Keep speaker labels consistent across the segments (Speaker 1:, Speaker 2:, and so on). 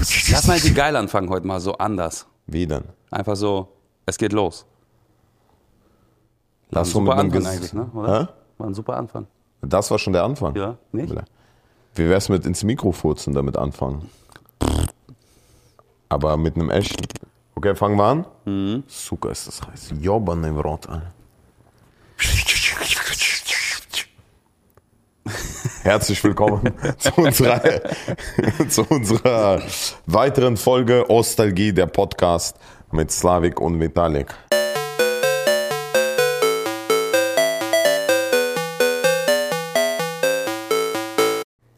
Speaker 1: Lass mal die geil anfangen heute mal so anders.
Speaker 2: Wie denn?
Speaker 1: Einfach so, es geht los. War ein
Speaker 2: Lass mit
Speaker 1: super Anfang eigentlich, ne? Oder?
Speaker 2: Hä?
Speaker 1: War ein super Anfang.
Speaker 2: Das war schon der Anfang.
Speaker 1: Ja, nicht?
Speaker 2: Wie wär's mit ins Mikro furzen damit anfangen? Aber mit einem echten. Okay, fangen wir an.
Speaker 1: Mhm.
Speaker 2: Suka ist das heiß. Jobban im Rot, Alter. Herzlich willkommen zu unserer, zu unserer weiteren Folge Ostalgie, der Podcast mit Slavik und Vitalik.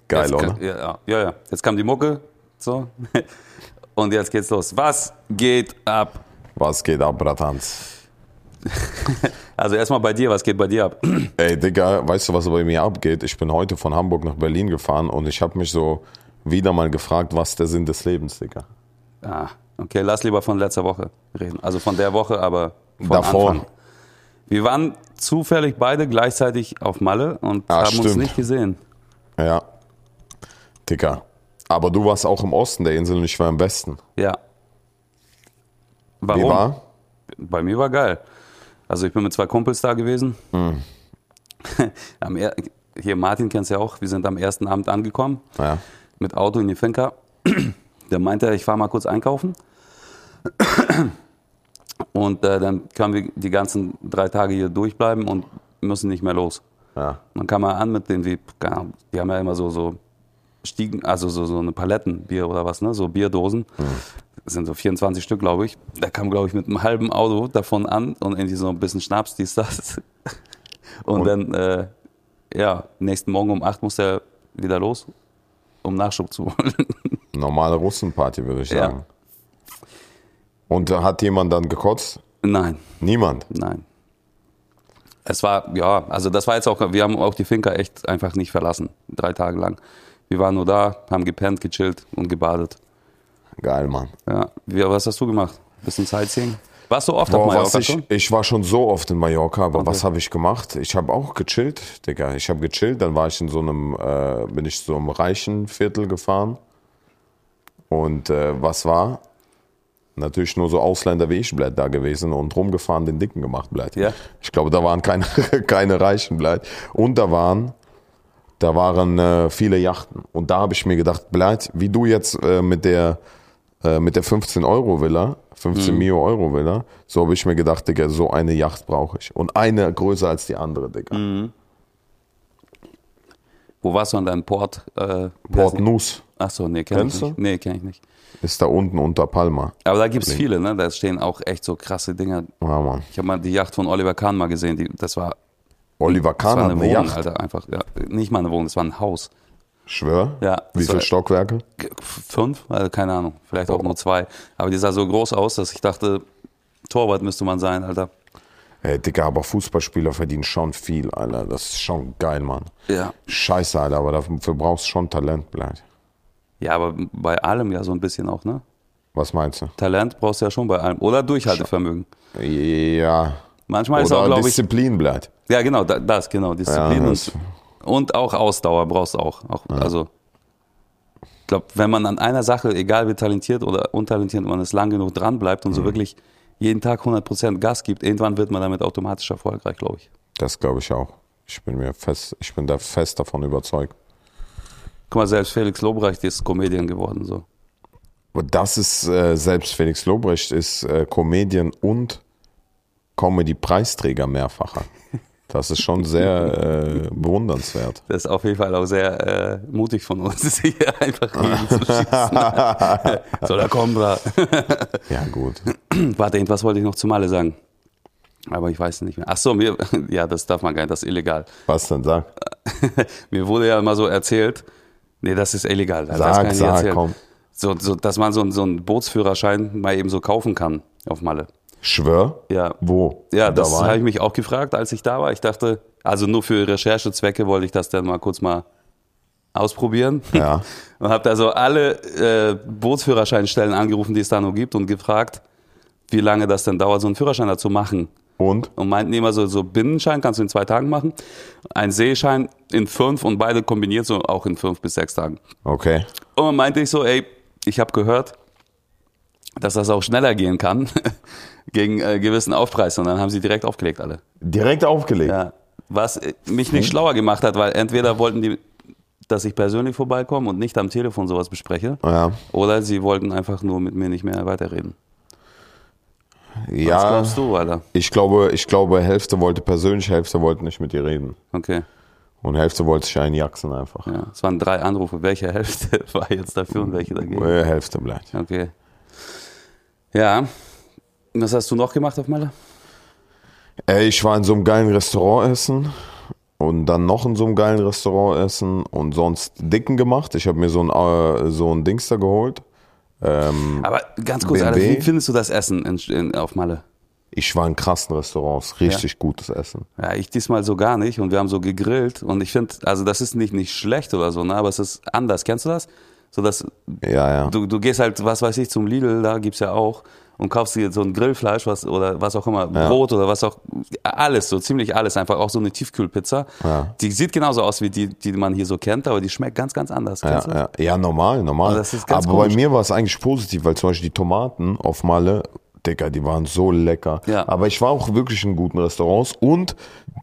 Speaker 2: Geil,
Speaker 1: Jetzt
Speaker 2: oder?
Speaker 1: Ja, ja, ja. Jetzt kam die Mucke. So. Und jetzt geht's los. Was geht ab?
Speaker 2: Was geht ab, Bratans?
Speaker 1: Also erstmal bei dir, was geht bei dir ab?
Speaker 2: Ey, Digga, weißt du, was bei mir abgeht? Ich bin heute von Hamburg nach Berlin gefahren und ich habe mich so wieder mal gefragt, was der Sinn des Lebens, Digga.
Speaker 1: Ah, okay, lass lieber von letzter Woche reden. Also von der Woche, aber von
Speaker 2: Davor.
Speaker 1: Anfang. Wir waren zufällig beide gleichzeitig auf Malle und
Speaker 2: Ah,
Speaker 1: haben uns
Speaker 2: stimmt.
Speaker 1: nicht gesehen.
Speaker 2: Ja. Digga. Aber du warst auch im Osten der Insel und ich war im Westen.
Speaker 1: Ja. Warum?
Speaker 2: Wie war?
Speaker 1: Bei mir war geil. Also ich bin mit zwei Kumpels da gewesen.
Speaker 2: Hm.
Speaker 1: Am er hier Martin kennst ja auch. Wir sind am ersten Abend angekommen
Speaker 2: Ja.
Speaker 1: mit Auto in die Finca. Der meinte, ich fahre mal kurz einkaufen. Und äh, dann können wir die ganzen drei Tage hier durchbleiben und müssen nicht mehr los.
Speaker 2: Ja.
Speaker 1: Dann kam er an mit den, wie, die haben ja immer so, so Stiegen, also so, so eine Palettenbier oder was, ne? So Bierdosen. Das sind so 24 Stück, glaube ich. Der kam, glaube ich, mit einem halben Auto davon an und irgendwie so ein bisschen Schnaps, dies, das. Und,
Speaker 2: Und-
Speaker 1: dann, äh, ja, nächsten Morgen um 8 muss er wieder los, um Nachschub zu holen.
Speaker 2: Normale Russenparty, würde ich
Speaker 1: Ja.
Speaker 2: sagen. Und da hat jemand dann gekotzt?
Speaker 1: Nein,
Speaker 2: Niemand.
Speaker 1: nein. Es war, ja, also das war jetzt auch, wir haben auch die Finca echt einfach nicht verlassen, drei Tage lang. Wir waren nur da, haben gepennt, gechillt und gebadet.
Speaker 2: Geil, Mann.
Speaker 1: Ja, wie, was hast du gemacht? Bisschen Sightseeing? Warst du oft auf
Speaker 2: Boah,
Speaker 1: Mallorca
Speaker 2: was ich,
Speaker 1: schon?
Speaker 2: ich war schon so oft in Mallorca, aber
Speaker 1: Okay.
Speaker 2: was habe ich gemacht? Ich habe auch gechillt, Digga. Ich habe gechillt, dann war ich in so einem, äh, bin ich so einem reichen Viertel gefahren. Und äh, was war? Natürlich nur so Ausländer wie ich bleibt da gewesen und rumgefahren, den Dicken gemacht bleibt.
Speaker 1: Ja.
Speaker 2: Ich glaube, da waren keine, keine Reichen bleibt. Und da waren, da waren äh, viele Yachten. Und da habe ich mir gedacht, bleibt, wie du jetzt äh, mit der äh, mit der 15 Euro Villa, 15 Mio Euro Villa, so habe ich mir gedacht, Digga, so eine Yacht brauche ich. Und eine größer als die andere, Digga.
Speaker 1: Wo warst du an deinem Port? Äh,
Speaker 2: Port Nus
Speaker 1: Achso, nee, kenn ich
Speaker 2: Kennst
Speaker 1: nicht.
Speaker 2: du?
Speaker 1: Nee, kenn ich nicht.
Speaker 2: ist da unten unter Palma.
Speaker 1: Aber da gibt's viele, ne? Da stehen auch echt so krasse Dinger.
Speaker 2: Ja, Mann.
Speaker 1: Ich habe mal die Yacht von Oliver Kahn mal gesehen. Die, das war,
Speaker 2: Oliver
Speaker 1: das
Speaker 2: Kahn
Speaker 1: war
Speaker 2: hat
Speaker 1: eine
Speaker 2: eine
Speaker 1: Wohnung,
Speaker 2: Yacht.
Speaker 1: Alter. Einfach, ja, nicht mal eine Wohnung, das war ein Haus.
Speaker 2: Schwör?
Speaker 1: Ja,
Speaker 2: Wie viele Stockwerke?
Speaker 1: Fünf? Also keine Ahnung. Vielleicht auch
Speaker 2: Oh.
Speaker 1: nur zwei. Aber die sah so groß aus, dass ich dachte, Torwart müsste man sein, Alter.
Speaker 2: Ey, Digga, aber Fußballspieler verdienen schon viel, Alter. Das ist schon geil, Mann.
Speaker 1: Ja.
Speaker 2: Scheiße, Alter, aber dafür brauchst du schon Talent, bleibt.
Speaker 1: Ja, aber bei allem ja so ein bisschen auch, ne?
Speaker 2: Was meinst du?
Speaker 1: Talent brauchst du ja schon bei allem. Oder Durchhaltevermögen.
Speaker 2: Ja.
Speaker 1: Manchmal ist
Speaker 2: Oder
Speaker 1: auch, glaube ich,
Speaker 2: Disziplin bleibt.
Speaker 1: Ja, genau, da- das, genau, Disziplin
Speaker 2: Ja, das-
Speaker 1: und auch Ausdauer brauchst du auch. auch Also, ich glaube, wenn man an einer Sache, egal wie talentiert oder untalentiert man ist, lang genug dran bleibt
Speaker 2: Mhm.
Speaker 1: und so wirklich jeden Tag 100% Gas gibt, irgendwann wird man damit automatisch erfolgreich, glaube ich.
Speaker 2: Das glaube ich auch. Ich bin mir fest, ich bin da fest davon überzeugt.
Speaker 1: Guck mal, selbst Felix Lobrecht ist Comedian geworden, so.
Speaker 2: Aber das ist, äh, selbst Felix Lobrecht ist äh, Comedian und Comedy-Preisträger mehrfacher. Das ist schon sehr äh, bewundernswert.
Speaker 1: Das ist auf jeden Fall auch sehr äh, mutig von uns, hier einfach gegen zu schießen. so, da kommen wir.
Speaker 2: Ja, gut.
Speaker 1: Warte, irgendwas wollte ich noch zu Male sagen. Aber ich weiß nicht mehr. Ach so, mir, ja, das darf man gar nicht, das ist illegal.
Speaker 2: Was denn, sag?
Speaker 1: Mir wurde ja immer so erzählt, nee, das ist illegal. Das
Speaker 2: Sag, sag, komm.
Speaker 1: So, so, dass man so, einen- so einen Bootsführerschein mal eben so kaufen kann auf Malle.
Speaker 2: Schwör?
Speaker 1: Ja.
Speaker 2: Wo?
Speaker 1: Ja, das
Speaker 2: Dabei?
Speaker 1: habe ich mich auch gefragt, als ich da war. Ich dachte, also nur für Recherchezwecke wollte ich das dann mal kurz mal ausprobieren.
Speaker 2: Ja.
Speaker 1: Und habe da so alle äh, Bootsführerscheinstellen angerufen, die es da noch gibt und gefragt, wie lange das denn dauert, so einen Führerschein dazu machen.
Speaker 2: Und?
Speaker 1: Und meinten immer so, so Binnenschein kannst du in zwei Tagen machen, ein Seeschein in fünf und beide kombiniert so auch in fünf bis sechs Tagen.
Speaker 2: Okay.
Speaker 1: Und meinte ich so, ey, ich habe gehört, dass das auch schneller gehen kann gegen äh, gewissen Aufpreis. Und dann haben sie direkt aufgelegt alle.
Speaker 2: Direkt aufgelegt.
Speaker 1: Ja. Was äh, mich nicht schlauer gemacht hat, weil entweder wollten die, dass ich persönlich vorbeikomme und nicht am Telefon sowas bespreche,
Speaker 2: Ja.
Speaker 1: oder sie wollten einfach nur mit mir nicht mehr weiterreden. Was
Speaker 2: Ja,
Speaker 1: glaubst du, Alter?
Speaker 2: ich glaube, ich glaube, Hälfte wollte persönlich, Hälfte wollte nicht mit dir reden.
Speaker 1: Okay.
Speaker 2: Und Hälfte wollte sich einjaxen einfach.
Speaker 1: Ja. Es waren drei Anrufe. Welche Hälfte war jetzt dafür und welche dagegen?
Speaker 2: Äh, Hälfte bleibt.
Speaker 1: Okay. Ja. Was hast du noch gemacht auf Malle?
Speaker 2: Ey, ich war in so einem geilen Restaurant essen und dann noch in so einem geilen Restaurant essen und sonst dicken gemacht. Ich habe mir so ein, äh, so ein Dings da geholt. Ähm,
Speaker 1: Aber ganz kurz? Alter, wie findest du das Essen in, in, auf Malle?
Speaker 2: ich war in krassen Restaurants, richtig gutes Essen.
Speaker 1: Ja, ich diesmal so gar nicht und wir haben so gegrillt und ich finde, also das ist nicht, nicht schlecht oder so, ne, aber es ist anders. Kennst du das? So dass
Speaker 2: Ja, ja.
Speaker 1: du, du gehst halt, was weiß ich, zum Lidl, da gibt's ja auch und kaufst dir so ein Grillfleisch was, oder was auch immer, Brot oder was auch, alles, so ziemlich alles, einfach auch so eine Tiefkühlpizza.
Speaker 2: Ja.
Speaker 1: Die sieht genauso aus wie die, die man hier so kennt, aber die schmeckt ganz, ganz anders.
Speaker 2: Ja, ja, ja, normal, normal.
Speaker 1: Aber das ist ganz
Speaker 2: Aber
Speaker 1: komisch.
Speaker 2: bei mir war es eigentlich positiv, weil zum Beispiel die Tomaten auf Malle, Digga, die waren so lecker.
Speaker 1: Ja.
Speaker 2: Aber ich war auch wirklich in guten Restaurants und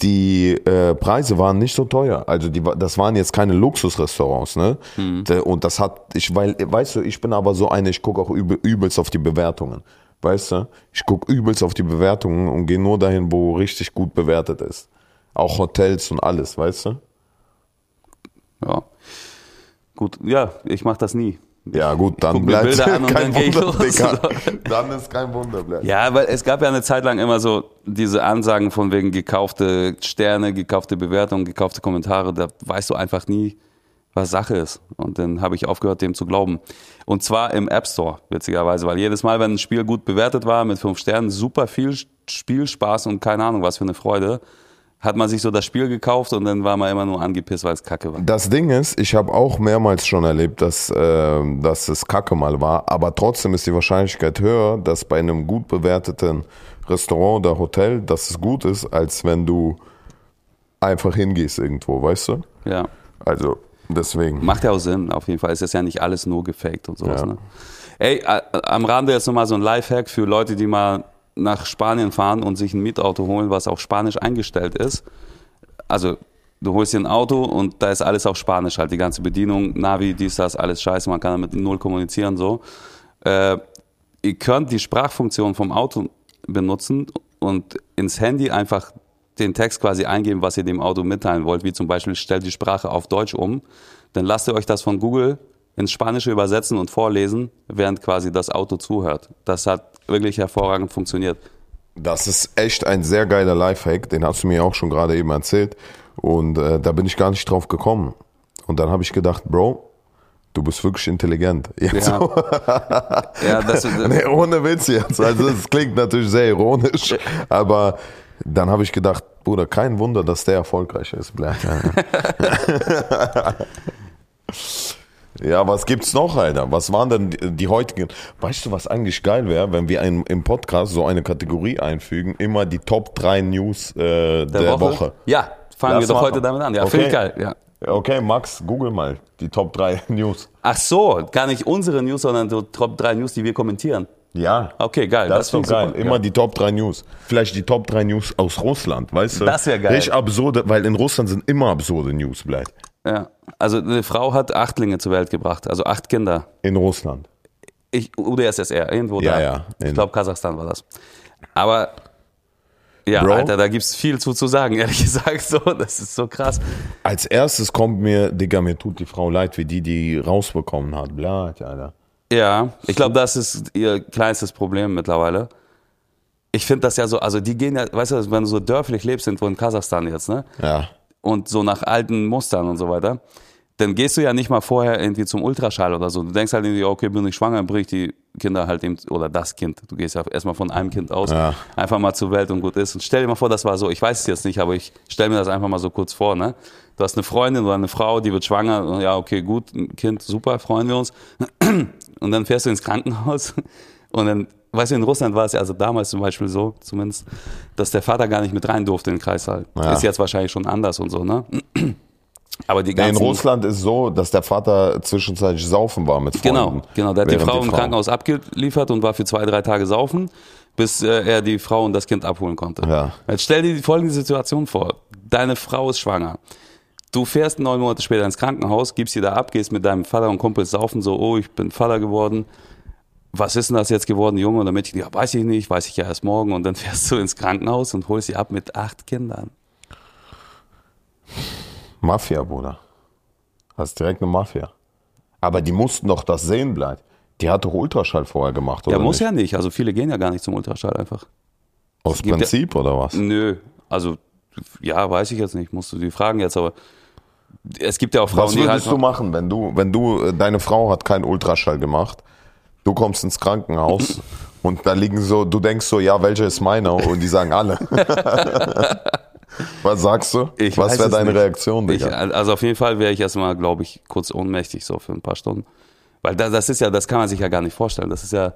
Speaker 2: die äh, Preise waren nicht so teuer. Also die, das waren jetzt keine Luxusrestaurants, ne?
Speaker 1: Mhm.
Speaker 2: Und das hat, ich, weil, weißt du, ich bin aber so eine, ich gucke auch übel, übelst auf die Bewertungen. Weißt du? Ich gucke übelst auf die Bewertungen und gehe nur dahin, wo richtig gut bewertet ist. Auch Hotels und alles, weißt du?
Speaker 1: Ja. Gut, ja, ich mache das nie.
Speaker 2: Ja, gut, dann bleibt kein
Speaker 1: dann
Speaker 2: Wunder. Digga. Dann ist kein Wunder, bleibt.
Speaker 1: Ja, weil es gab ja eine Zeit lang immer so diese Ansagen von wegen gekaufte Sterne, gekaufte Bewertungen, gekaufte Kommentare. Da weißt du einfach nie, was Sache ist. Und dann habe ich aufgehört, dem zu glauben. Und zwar im App Store, witzigerweise, weil jedes Mal, wenn ein Spiel gut bewertet war mit fünf Sternen, super viel Spielspaß und keine Ahnung, was für eine Freude, hat man sich so das Spiel gekauft und dann war man immer nur angepisst, weil es kacke war.
Speaker 2: Das Ding ist, ich habe auch mehrmals schon erlebt, dass, äh, dass es Kacke mal war, aber trotzdem ist die Wahrscheinlichkeit höher, dass bei einem gut bewerteten Restaurant oder Hotel, dass es gut ist, als wenn du einfach hingehst irgendwo, weißt du?
Speaker 1: Ja.
Speaker 2: Also deswegen.
Speaker 1: Macht ja auch Sinn, auf jeden Fall. Es ist ja nicht alles nur gefaked und sowas.
Speaker 2: Ja.
Speaker 1: Ne? Ey, am Rande jetzt nochmal so ein Lifehack für Leute, die mal nach Spanien fahren und sich ein Mietauto holen, was auf Spanisch eingestellt ist. Also, du holst dir ein Auto und da ist alles auf Spanisch halt, die ganze Bedienung, Navi, dies, das, alles scheiße, man kann damit null kommunizieren, so. Äh, ihr könnt die Sprachfunktion vom Auto benutzen und ins Handy einfach den Text quasi eingeben, was ihr dem Auto mitteilen wollt, wie zum Beispiel stellt die Sprache auf Deutsch um, dann lasst ihr euch das von Google ins Spanische übersetzen und vorlesen, während quasi das Auto zuhört. Das hat wirklich hervorragend funktioniert.
Speaker 2: Das ist echt ein sehr geiler Lifehack, den hast du mir auch schon gerade eben erzählt. Und äh, da bin ich gar nicht drauf gekommen. Und dann habe ich gedacht, Bro, du bist wirklich intelligent. Jetzt
Speaker 1: Ja,
Speaker 2: so.
Speaker 1: ja das,
Speaker 2: Nee, ohne Witz jetzt. Also es klingt natürlich sehr ironisch, aber dann habe ich gedacht, Bruder, kein Wunder, dass der erfolgreich ist. Ja, was gibt's noch, Alter? Was waren denn die, die heutigen? Weißt du, was eigentlich geil wäre, wenn wir ein, im Podcast so eine Kategorie einfügen, immer die Top 3 News äh, der, Woche.
Speaker 1: Ja, fangen
Speaker 2: Lass
Speaker 1: wir doch
Speaker 2: machen.
Speaker 1: heute damit an. Ja,
Speaker 2: Okay.
Speaker 1: finde ich geil. Ja.
Speaker 2: Okay, Max, google mal die Top 3 News.
Speaker 1: Ach so, gar nicht unsere News, sondern so Top 3 News, die wir kommentieren.
Speaker 2: Ja.
Speaker 1: Okay, geil.
Speaker 2: Das, ist doch
Speaker 1: finde ich
Speaker 2: geil.
Speaker 1: super.
Speaker 2: Immer
Speaker 1: ja.
Speaker 2: die Top 3 News. Vielleicht die Top 3 News aus Russland, weißt du?
Speaker 1: Das wär geil.
Speaker 2: Richtig absurde, weil in Russland sind immer absurde News, bleibt.
Speaker 1: Ja. Also eine Frau hat Achtlinge zur Welt gebracht, also acht Kinder.
Speaker 2: In Russland.
Speaker 1: Ich, UdSSR, irgendwo
Speaker 2: Ja,
Speaker 1: da.
Speaker 2: ja.
Speaker 1: Ich
Speaker 2: In-
Speaker 1: glaube, Kasachstan war das. Aber ja,
Speaker 2: Bro.
Speaker 1: Alter, da gibt's viel zu, zu sagen, ehrlich gesagt. So, das ist so krass.
Speaker 2: Als erstes kommt mir, Digga, mir tut die Frau leid, wie die die rausbekommen hat. Blatt, Alter.
Speaker 1: Ja, ich glaube, das ist ihr kleinstes Problem mittlerweile. Ich finde das ja so, also die gehen ja, weißt du, wenn du so dörflich lebst, irgendwo in Kasachstan jetzt, ne?
Speaker 2: Ja.
Speaker 1: Und so nach alten Mustern und so weiter, dann gehst du ja nicht mal vorher irgendwie zum Ultraschall oder so. Du denkst halt irgendwie, okay, bin ich schwanger, dann bring ich die Kinder halt eben, oder das Kind. Du gehst ja erstmal von einem Kind aus,
Speaker 2: Ja.
Speaker 1: einfach mal zur Welt und gut ist. Und stell dir mal vor, das war so, ich weiß es jetzt nicht, aber ich stell mir das einfach mal so kurz vor, ne? Du hast eine Freundin oder eine Frau, die wird schwanger, und ja, okay, gut, ein Kind, super, freuen wir uns. Und dann fährst du ins Krankenhaus und dann, weißt du, in Russland war es ja also damals zum Beispiel so, zumindest, dass der Vater gar nicht mit rein durfte in den Kreissaal.
Speaker 2: Ja.
Speaker 1: Ist jetzt wahrscheinlich schon anders und so, ne? Aber die
Speaker 2: Nee, in
Speaker 1: ganzen,
Speaker 2: Russland ist so, dass der Vater zwischenzeitlich saufen war mit Freunden.
Speaker 1: Genau, genau. Der hat die
Speaker 2: während
Speaker 1: Frau im Krankenhaus abgeliefert und war für zwei, drei Tage saufen, bis äh, er die Frau und das Kind abholen konnte.
Speaker 2: Ja.
Speaker 1: Jetzt stell dir die folgende Situation vor. Deine Frau ist schwanger. Du fährst neun Monate später ins Krankenhaus, gibst sie da ab, gehst mit deinem Vater und Kumpel saufen, so, oh, ich bin Vater geworden. Was ist denn das jetzt geworden, Junge oder Mädchen? Ja, weiß ich nicht, weiß ich ja erst morgen. Und dann fährst du ins Krankenhaus und holst sie ab mit acht Kindern.
Speaker 2: Mafia, Bruder. Das ist direkt eine Mafia. Aber die mussten doch das sehen bleiben. Die hat doch Ultraschall vorher gemacht, oder
Speaker 1: Ja, muss
Speaker 2: nicht?
Speaker 1: ja nicht. Also viele gehen ja gar nicht zum Ultraschall einfach.
Speaker 2: Aus
Speaker 1: ja-
Speaker 2: Prinzip, oder was?
Speaker 1: Nö, also ja, weiß ich jetzt nicht, musst du die fragen jetzt, aber es gibt ja auch Frauen,
Speaker 2: Was
Speaker 1: die halt
Speaker 2: würdest du machen, wenn du, wenn du, äh, deine Frau hat keinen Ultraschall gemacht, du kommst ins Krankenhaus und da liegen so, du denkst so, ja, welcher ist meiner? Und die sagen alle. Was sagst du?
Speaker 1: Ich
Speaker 2: Was wäre deine
Speaker 1: nicht.
Speaker 2: Reaktion,
Speaker 1: Ich, also auf jeden Fall wäre ich erstmal, glaube ich, kurz ohnmächtig so für ein paar Stunden. Weil da, das ist ja, das kann man sich ja gar nicht vorstellen. Das ist ja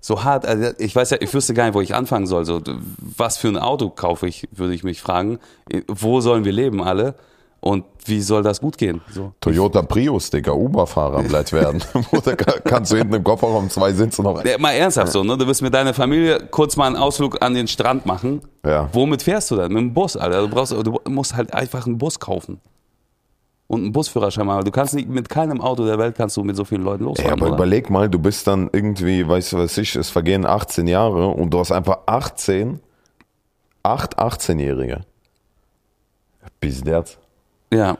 Speaker 1: so hart. Also ich weiß ja, ich wüsste gar nicht, wo ich anfangen soll. So, was für ein Auto kaufe ich, würde ich mich fragen. Wo sollen wir leben alle? Und wie soll das gut gehen? So.
Speaker 2: Toyota Prius, Digga, Uber-Fahrer bleibt werden. Oder ka- kannst du hinten im Kofferraum zwei Sitze noch
Speaker 1: Ja, mal ernsthaft so, ne? Du willst mit deiner Familie kurz mal einen Ausflug an den Strand machen.
Speaker 2: Ja.
Speaker 1: Womit fährst du dann? Mit dem Bus, Alter. Du, brauchst, du musst halt einfach einen Bus kaufen. Und einen Busführerschein machen. Du kannst nicht, mit keinem Auto der Welt kannst du mit so vielen Leuten
Speaker 2: Ja,
Speaker 1: losfahren.
Speaker 2: aber
Speaker 1: oder?
Speaker 2: überleg mal, du bist dann irgendwie, weißt du was ich, es vergehen 18 Jahre und du hast einfach 18, 8 18-Jährige. Pizderz.
Speaker 1: Ja.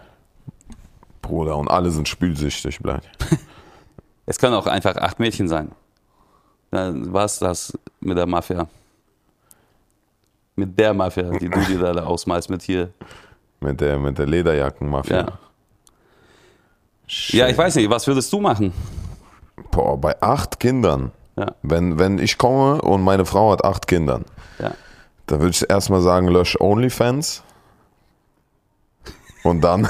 Speaker 2: Bruder, und alle sind spülsüchtig, bleib.
Speaker 1: Es können auch einfach acht Mädchen sein. Dann war's das mit der Mafia. Mit der Mafia, die du dir da ausmalst mit hier.
Speaker 2: Mit der, mit der Lederjackenmafia.
Speaker 1: Ja. Ja, ich weiß nicht, was würdest du machen?
Speaker 2: Boah, bei acht Kindern.
Speaker 1: Ja,
Speaker 2: Wenn, wenn ich komme und meine Frau hat acht Kindern,
Speaker 1: ja.
Speaker 2: dann würde ich erstmal sagen, lösch OnlyFans. Und dann.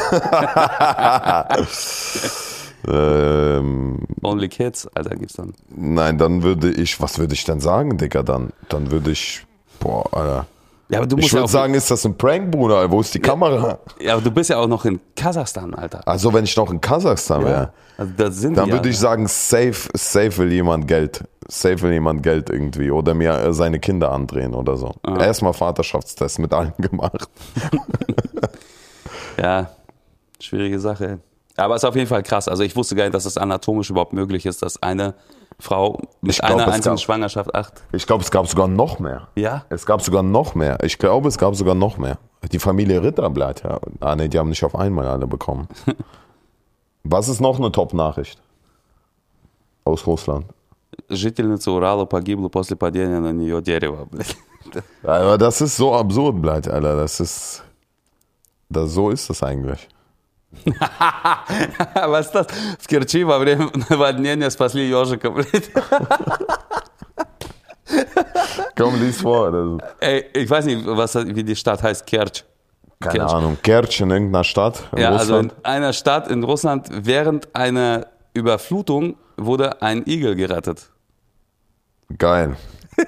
Speaker 2: ähm,
Speaker 1: Only Kids, Alter, gibt's dann.
Speaker 2: nein, dann würde ich, was würde ich dann sagen, Digga, dann? Dann würde ich, boah, Alter.
Speaker 1: Ja, aber du
Speaker 2: Ich
Speaker 1: musst ja
Speaker 2: würde
Speaker 1: auch,
Speaker 2: sagen, ist das ein Prank, Bruder? Wo ist die Kamera?
Speaker 1: ja, aber du bist ja auch noch in Kasachstan, Alter.
Speaker 2: Also, wenn ich noch in Kasachstan wäre,
Speaker 1: Also
Speaker 2: dann
Speaker 1: die
Speaker 2: würde
Speaker 1: ja,
Speaker 2: ich sagen, safe, safe will jemand Geld. Safe will jemand Geld irgendwie. Oder mir äh, seine Kinder andrehen oder so.
Speaker 1: Ah.
Speaker 2: Erstmal Vaterschaftstest mit allen gemacht.
Speaker 1: Ja, schwierige Sache. Aber es ist auf jeden Fall krass. Also ich wusste gar nicht, dass es anatomisch überhaupt möglich ist, dass eine Frau mit
Speaker 2: Ich glaub,
Speaker 1: einer
Speaker 2: es
Speaker 1: einzigen
Speaker 2: gab-
Speaker 1: Schwangerschaft acht.
Speaker 2: Ich glaube, es gab sogar noch mehr.
Speaker 1: Ja?
Speaker 2: Es gab sogar noch mehr. Ich glaube, es gab sogar noch mehr. Die Familie Ritterblatt, ja. Ah, nee, die haben nicht auf einmal alle bekommen. Was ist noch eine Top-Nachricht? Aus Russland.
Speaker 1: Жительница Урала погибла после падения на нее дерева. блядь.
Speaker 2: Aber das ist so absurd, Blatt, Alter. Das ist. Das, so ist das eigentlich.
Speaker 1: Was ist das? В Керчи во время наводнения спасли ежика, блядь.
Speaker 2: Komm, lies vor. Das,
Speaker 1: Ey, ich weiß nicht, was, wie die Stadt heißt, Kerch.
Speaker 2: keine
Speaker 1: Kerch.
Speaker 2: Ahnung. Kerch in irgendeiner Stadt in
Speaker 1: Ja, also in
Speaker 2: Russland.
Speaker 1: einer Stadt in Russland während einer Überflutung wurde ein Igel gerettet.
Speaker 2: Geil.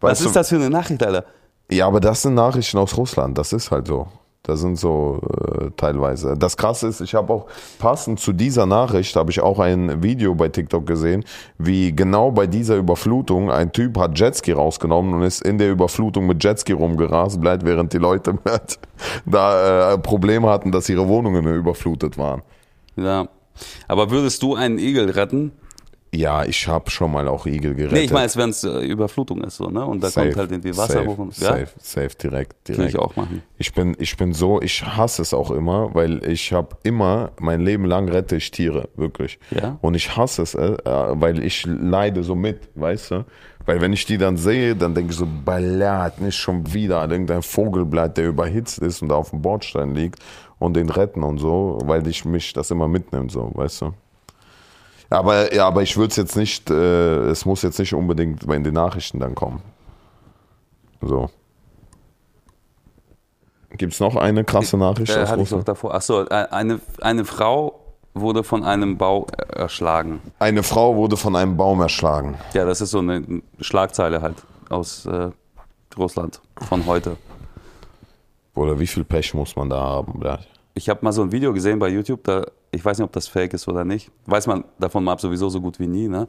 Speaker 1: Was
Speaker 2: Weißt
Speaker 1: ist
Speaker 2: du,
Speaker 1: das für eine Nachricht, Alter?
Speaker 2: Ja, aber das sind Nachrichten aus Russland. Das ist halt so. Das sind so äh, teilweise. Das Krasse ist, ich habe auch passend zu dieser Nachricht habe ich auch ein Video bei TikTok gesehen, wie genau bei dieser Überflutung ein Typ hat Jetski rausgenommen und ist in der Überflutung mit Jetski rumgerast, bleibt während die Leute da äh, Probleme hatten, dass ihre Wohnungen überflutet waren.
Speaker 1: Ja. Aber würdest du einen Igel retten?
Speaker 2: Ja, ich habe schon mal auch Igel gerettet.
Speaker 1: Nee, ich meine, wenn es äh, Überflutung ist, so, ne? Und da kommt halt irgendwie Wasser
Speaker 2: safe,
Speaker 1: hoch und ja,
Speaker 2: safe, safe, direkt, direkt.
Speaker 1: würde ich auch machen.
Speaker 2: Ich bin, ich bin so, ich hasse es auch immer, weil ich habe immer, mein Leben lang rette ich Tiere, wirklich.
Speaker 1: Ja?
Speaker 2: Und ich hasse es, äh, weil ich leide so mit, weißt du? Weil wenn ich die dann sehe, dann denke ich so, ballert, nicht schon wieder an irgendein Vogelblatt, der überhitzt ist und da auf dem Bordstein liegt und den retten und so, weil ich mich das immer mitnimmt, so, weißt du? Aber, ja, aber ich würde es jetzt nicht, äh, es muss jetzt nicht unbedingt in den Nachrichten dann kommen. So. Gibt es noch eine krasse Nachricht
Speaker 1: Äh, hatte ich
Speaker 2: Russland?
Speaker 1: davor. Achso, eine, eine Frau wurde von einem Bau erschlagen.
Speaker 2: Eine Frau wurde von einem Baum erschlagen.
Speaker 1: Ja, das ist so eine Schlagzeile halt aus äh, Russland von heute.
Speaker 2: Oder wie viel Pech muss man da haben? Ja.
Speaker 1: Ich habe mal so ein Video gesehen bei YouTube, da, ich weiß nicht, ob das fake ist oder nicht. Weiß man davon mal sowieso so gut wie nie, ne?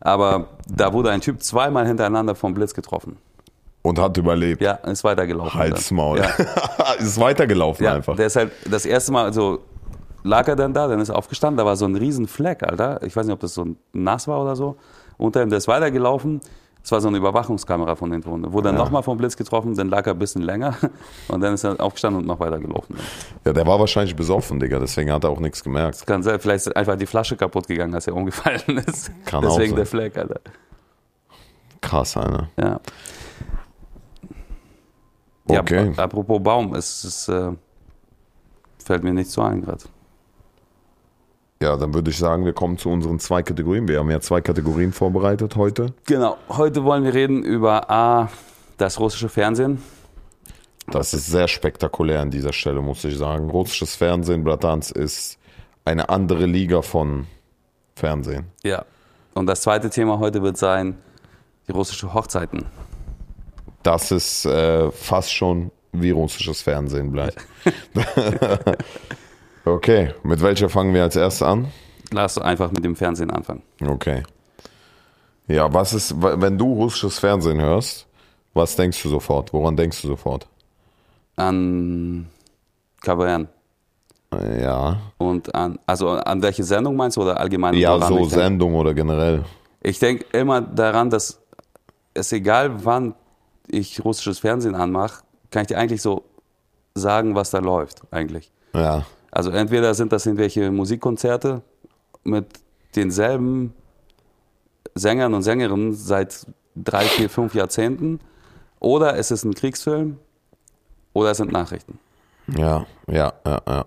Speaker 1: Aber da wurde ein Typ zweimal hintereinander vom Blitz getroffen.
Speaker 2: Und hat überlebt.
Speaker 1: Ja, ist weitergelaufen.
Speaker 2: Halt's
Speaker 1: dann.
Speaker 2: Maul.
Speaker 1: Ja.
Speaker 2: ist weitergelaufen
Speaker 1: Ja,
Speaker 2: einfach.
Speaker 1: der ist halt das erste Mal so lag er dann da, dann ist er aufgestanden, da war so ein riesen Fleck, Alter. Ich weiß nicht, ob das so nass war oder so. Unter ihm, der ist weitergelaufen. Es war so eine Überwachungskamera von den Drohnen. Wurde dann
Speaker 2: Ja.
Speaker 1: nochmal vom Blitz getroffen, dann lag er ein bisschen länger und dann ist er aufgestanden und noch weitergelaufen.
Speaker 2: Ja, der war wahrscheinlich besoffen, Digga, deswegen hat er auch nichts gemerkt.
Speaker 1: Kann sein, vielleicht ist einfach die Flasche kaputt gegangen, als er umgefallen ist.
Speaker 2: Kann auch
Speaker 1: Deswegen
Speaker 2: sein.
Speaker 1: der Fleck, Alter.
Speaker 2: Krass, Alter.
Speaker 1: Ja.
Speaker 2: Okay.
Speaker 1: Ja, apropos Baum, es ist, äh, fällt mir nicht so ein gerade.
Speaker 2: Ja, dann würde ich sagen, wir kommen zu unseren zwei Kategorien. Wir haben ja zwei Kategorien vorbereitet heute.
Speaker 1: Genau, heute wollen wir reden über A, das russische Fernsehen.
Speaker 2: Das ist sehr spektakulär an dieser Stelle, muss ich sagen. Russisches Fernsehen, Bratans, ist eine andere Liga von Fernsehen.
Speaker 1: Ja. Und das zweite Thema heute wird sein, die russische Hochzeiten.
Speaker 2: Das ist äh, fast schon wie russisches Fernsehen bleibt. okay, mit welcher fangen wir als erstes an?
Speaker 1: Lass einfach mit dem Fernsehen anfangen.
Speaker 2: Okay. Ja, was ist, wenn du russisches Fernsehen hörst, was denkst du sofort? Woran denkst du sofort?
Speaker 1: An Kavern.
Speaker 2: Ja.
Speaker 1: Und an, also an welche Sendung meinst du oder allgemein?
Speaker 2: Ja, so
Speaker 1: ich denk?
Speaker 2: Sendung oder generell.
Speaker 1: Ich denke immer daran, dass es egal wann ich russisches Fernsehen anmache, kann ich dir eigentlich so sagen, was da läuft eigentlich.
Speaker 2: Ja.
Speaker 1: Also entweder sind das irgendwelche Musikkonzerte mit denselben Sängern und Sängerinnen seit drei, vier, fünf Jahrzehnten oder es ist ein Kriegsfilm oder es sind Nachrichten.
Speaker 2: Ja, ja, ja, ja.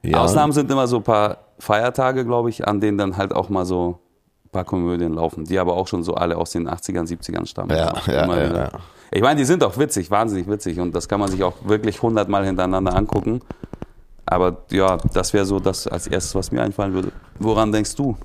Speaker 2: ja.
Speaker 1: Ausnahmen sind immer so ein paar Feiertage, glaube ich, an denen dann halt auch mal so ein paar Komödien laufen, die aber auch schon so alle aus den 80ern, 70ern stammen.
Speaker 2: Ja, ja,
Speaker 1: Immer
Speaker 2: ja, ja.
Speaker 1: Ich meine, die sind auch witzig, wahnsinnig witzig und das kann man sich auch wirklich hundertmal hintereinander angucken. Aber ja, das wäre so das als erstes, was mir einfallen würde. Woran denkst du?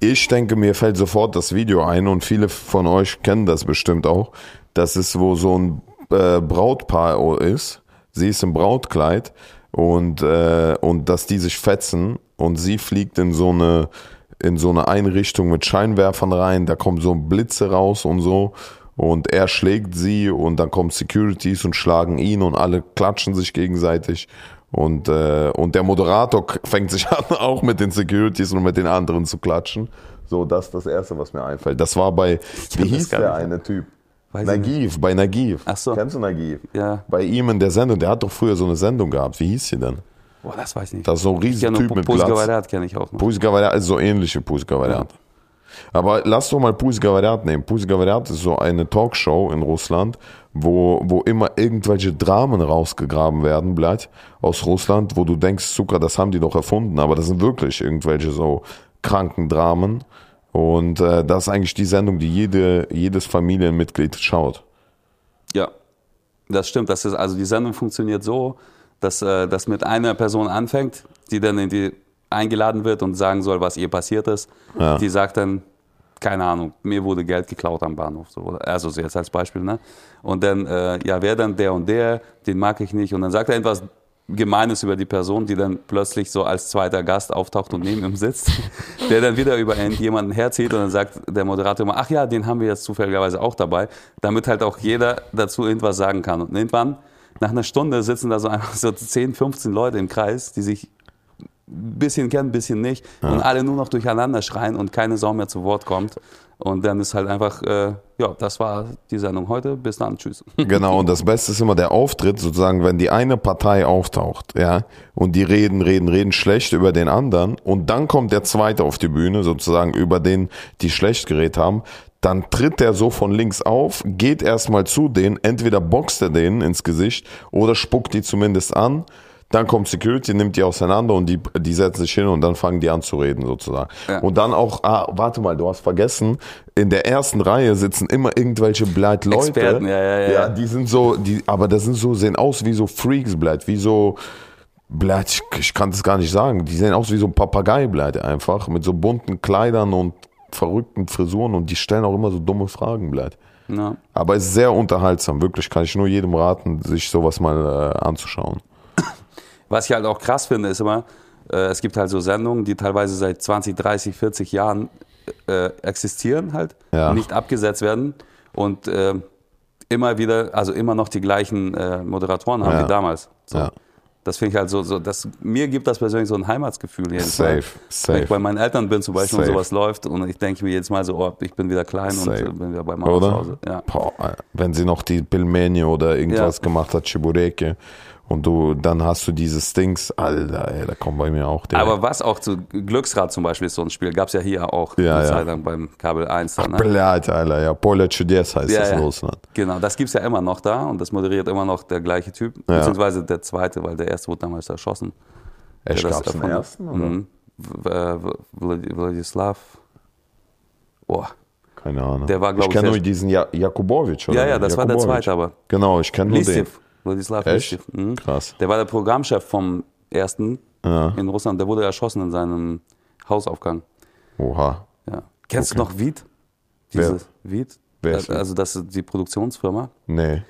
Speaker 2: Ich denke, mir fällt sofort das Video ein und viele von euch kennen das bestimmt auch. Das ist, wo so ein äh, Brautpaar ist. Sie ist im Brautkleid und, äh, und dass die sich fetzen und sie fliegt in so eine in so eine Einrichtung mit Scheinwerfern rein, da kommen so Blitze raus und so und er schlägt sie und dann kommen Securities und schlagen ihn und alle klatschen sich gegenseitig und, äh, und der Moderator fängt sich an, auch mit den Securities und mit den anderen zu klatschen. So, das ist das Erste, was mir einfällt. Das war bei, wie hieß der eine Typ?
Speaker 1: Weiß
Speaker 2: Nagiv, bei Nagiv.
Speaker 1: Ach so.
Speaker 2: Kennst du Nagiv?
Speaker 1: Ja.
Speaker 2: Bei ihm in der Sendung, der hat doch früher so eine Sendung gehabt. Wie hieß sie denn?
Speaker 1: Boah, das weiß ich nicht.
Speaker 2: Das ist so ein riesiger Typ mit
Speaker 1: Puzga
Speaker 2: Glatz.
Speaker 1: Variat kenne ich auch noch.
Speaker 2: Pussy Gavariat, also so ähnliche Pussy Gavariat. Aber lass doch mal Pussy Gavariat nehmen. Pussy Gavariat ist so eine Talkshow in Russland, wo, wo immer irgendwelche Dramen rausgegraben werden, bleibt aus Russland, wo du denkst, Zucker, das haben die doch erfunden, aber das sind wirklich irgendwelche so kranken Dramen. Und äh, das ist eigentlich die Sendung, die jede, jedes Familienmitglied schaut.
Speaker 1: Ja, das stimmt. Das ist, also die Sendung funktioniert so, dass äh, das mit einer Person anfängt, die dann in die eingeladen wird und sagen soll, was ihr passiert ist.
Speaker 2: Ja.
Speaker 1: Die sagt dann, keine Ahnung, mir wurde Geld geklaut am Bahnhof. So. Also so jetzt als Beispiel. Ne? Und dann, äh, ja, wer dann der und der, den mag ich nicht. Und dann sagt er etwas Gemeines über die Person, die dann plötzlich so als zweiter Gast auftaucht und neben ihm sitzt, der dann wieder über jemanden herzieht und dann sagt der Moderator immer, ach ja, den haben wir jetzt zufälligerweise auch dabei, damit halt auch jeder dazu irgendwas sagen kann. Und irgendwann, nach einer Stunde, sitzen da so einfach so 10, 15 Leute im Kreis, die sich bisschen kennen, ein bisschen nicht und alle nur noch durcheinander schreien und keine Sau mehr zu Wort kommt. Und dann ist halt einfach, äh, ja, das war die Sendung heute. Bis dann, tschüss.
Speaker 2: Genau, und das Beste ist immer der Auftritt, sozusagen, wenn die eine Partei auftaucht, ja, und die reden, reden, reden schlecht über den anderen, und dann kommt der zweite auf die Bühne, sozusagen, über den, die schlecht geredet haben, dann tritt der so von links auf, geht erstmal zu denen, entweder boxt er denen ins Gesicht oder spuckt die zumindest an. Dann kommt Security, nimmt die auseinander und die, die setzen sich hin und dann fangen die an zu reden sozusagen.
Speaker 1: Ja.
Speaker 2: Und dann auch, ah, warte mal, du hast vergessen, in der ersten Reihe sitzen immer irgendwelche Bleit Leute.
Speaker 1: Experten, ja, ja, ja.
Speaker 2: ja die sind so, die, aber das sind so, sehen aus wie so Freaks, Bleit, wie so, Bleit, ich, ich kann das gar nicht sagen. Die sehen aus wie so ein Papagei, Bleit, einfach, mit so bunten Kleidern und verrückten Frisuren und die stellen auch immer so dumme Fragen, Bleit.
Speaker 1: Ja.
Speaker 2: Aber es ist sehr unterhaltsam, wirklich, kann ich nur jedem raten, sich sowas mal äh, anzuschauen.
Speaker 1: Was ich halt auch krass finde, ist immer, äh, es gibt halt so Sendungen, die teilweise seit 20, 30, 40 Jahren äh, existieren halt,
Speaker 2: Ja.
Speaker 1: nicht abgesetzt werden und äh, immer wieder, also immer noch die gleichen äh, Moderatoren haben
Speaker 2: Ja.
Speaker 1: wie damals. So.
Speaker 2: Ja.
Speaker 1: Das finde ich halt so, so das, mir gibt das persönlich so ein Heimatsgefühl jedes Mal.
Speaker 2: Safe,
Speaker 1: Wenn ich
Speaker 2: safe.
Speaker 1: bei meinen Eltern bin zum Beispiel und
Speaker 2: Safe.
Speaker 1: sowas läuft und ich denke mir jedes Mal so, oh, ich bin wieder klein
Speaker 2: Safe.
Speaker 1: und äh, bin wieder bei Mama zu? Hause. Ja.
Speaker 2: Boah, wenn sie noch die Pilmeni oder irgendwas
Speaker 1: Ja.
Speaker 2: gemacht hat, Chibureke, und du, dann hast du dieses Dings, Alter, ey, da kommt bei mir auch der.
Speaker 1: Aber was auch zu Glücksrad zum Beispiel ist so ein Spiel, gab es ja hier auch
Speaker 2: Ja,
Speaker 1: eine
Speaker 2: ja.
Speaker 1: Zeit lang beim Kabel 1. Dann, ne?
Speaker 2: Blöd, Alter, ja, Poля Chudes heißt
Speaker 1: Ja,
Speaker 2: das
Speaker 1: ja.
Speaker 2: in Russland.
Speaker 1: Genau, das gibt's ja immer noch da und das moderiert immer noch der gleiche Typ,
Speaker 2: Ja.
Speaker 1: beziehungsweise der zweite, weil der erste wurde damals erschossen.
Speaker 2: Echt, gab's den ersten, oder?
Speaker 1: Mhm. Äh, Vladislav. Boah.
Speaker 2: Keine Ahnung.
Speaker 1: Der war, glaub
Speaker 2: ich
Speaker 1: ich,
Speaker 2: kenne nur diesen ja Jakubowitsch, oder?
Speaker 1: Ja, ja, das war der
Speaker 2: Jakubowitsch.
Speaker 1: zweite, aber.
Speaker 2: Genau, ich kenne nur den.
Speaker 1: Listiev. Vladislav
Speaker 2: Echt?
Speaker 1: Mhm.
Speaker 2: Krass.
Speaker 1: Der war der Programmchef vom ersten
Speaker 2: Ja.
Speaker 1: in Russland. Der wurde erschossen in seinem Hausaufgang.
Speaker 2: Oha.
Speaker 1: Ja. Kennst
Speaker 2: Okay.
Speaker 1: du noch Viet?
Speaker 2: Wer?
Speaker 1: Diese Viet?
Speaker 2: Wer ist Viet?
Speaker 1: Also das ist die Produktionsfirma.
Speaker 2: Nee.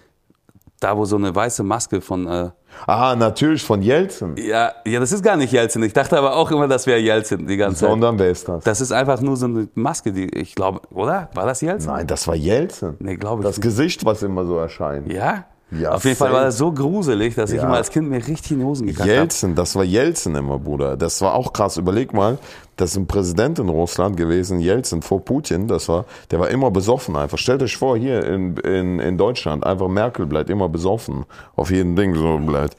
Speaker 1: Da, wo so eine weiße Maske von äh,
Speaker 2: Ah, natürlich von Jelzin.
Speaker 1: Ja, ja, das ist gar nicht Jelzin. Ich dachte aber auch immer, das wäre Jelzin die ganze Zeit.
Speaker 2: Sondern wer ist das?
Speaker 1: Das ist einfach nur so eine Maske, die ich glaube, oder? War das Jelzin?
Speaker 2: Nein, das war Jelzin.
Speaker 1: Nee, glaube ich
Speaker 2: Das
Speaker 1: nicht.
Speaker 2: Gesicht, was immer so erscheint.
Speaker 1: Ja?
Speaker 2: Ja,
Speaker 1: Auf jeden Fall war das so gruselig, dass ich
Speaker 2: Ja.
Speaker 1: immer als Kind mir richtig in die Hosen gekackt habe.
Speaker 2: Jelzin, das war Jelzin immer, Bruder. Das war auch krass. Überleg mal, das ist ein Präsident in Russland gewesen, Jelzin vor Putin. Das war, der war immer besoffen einfach. Stellt euch vor, hier in, in, in Deutschland, einfach Merkel bleibt immer besoffen. Auf jedem Ding so bleibt.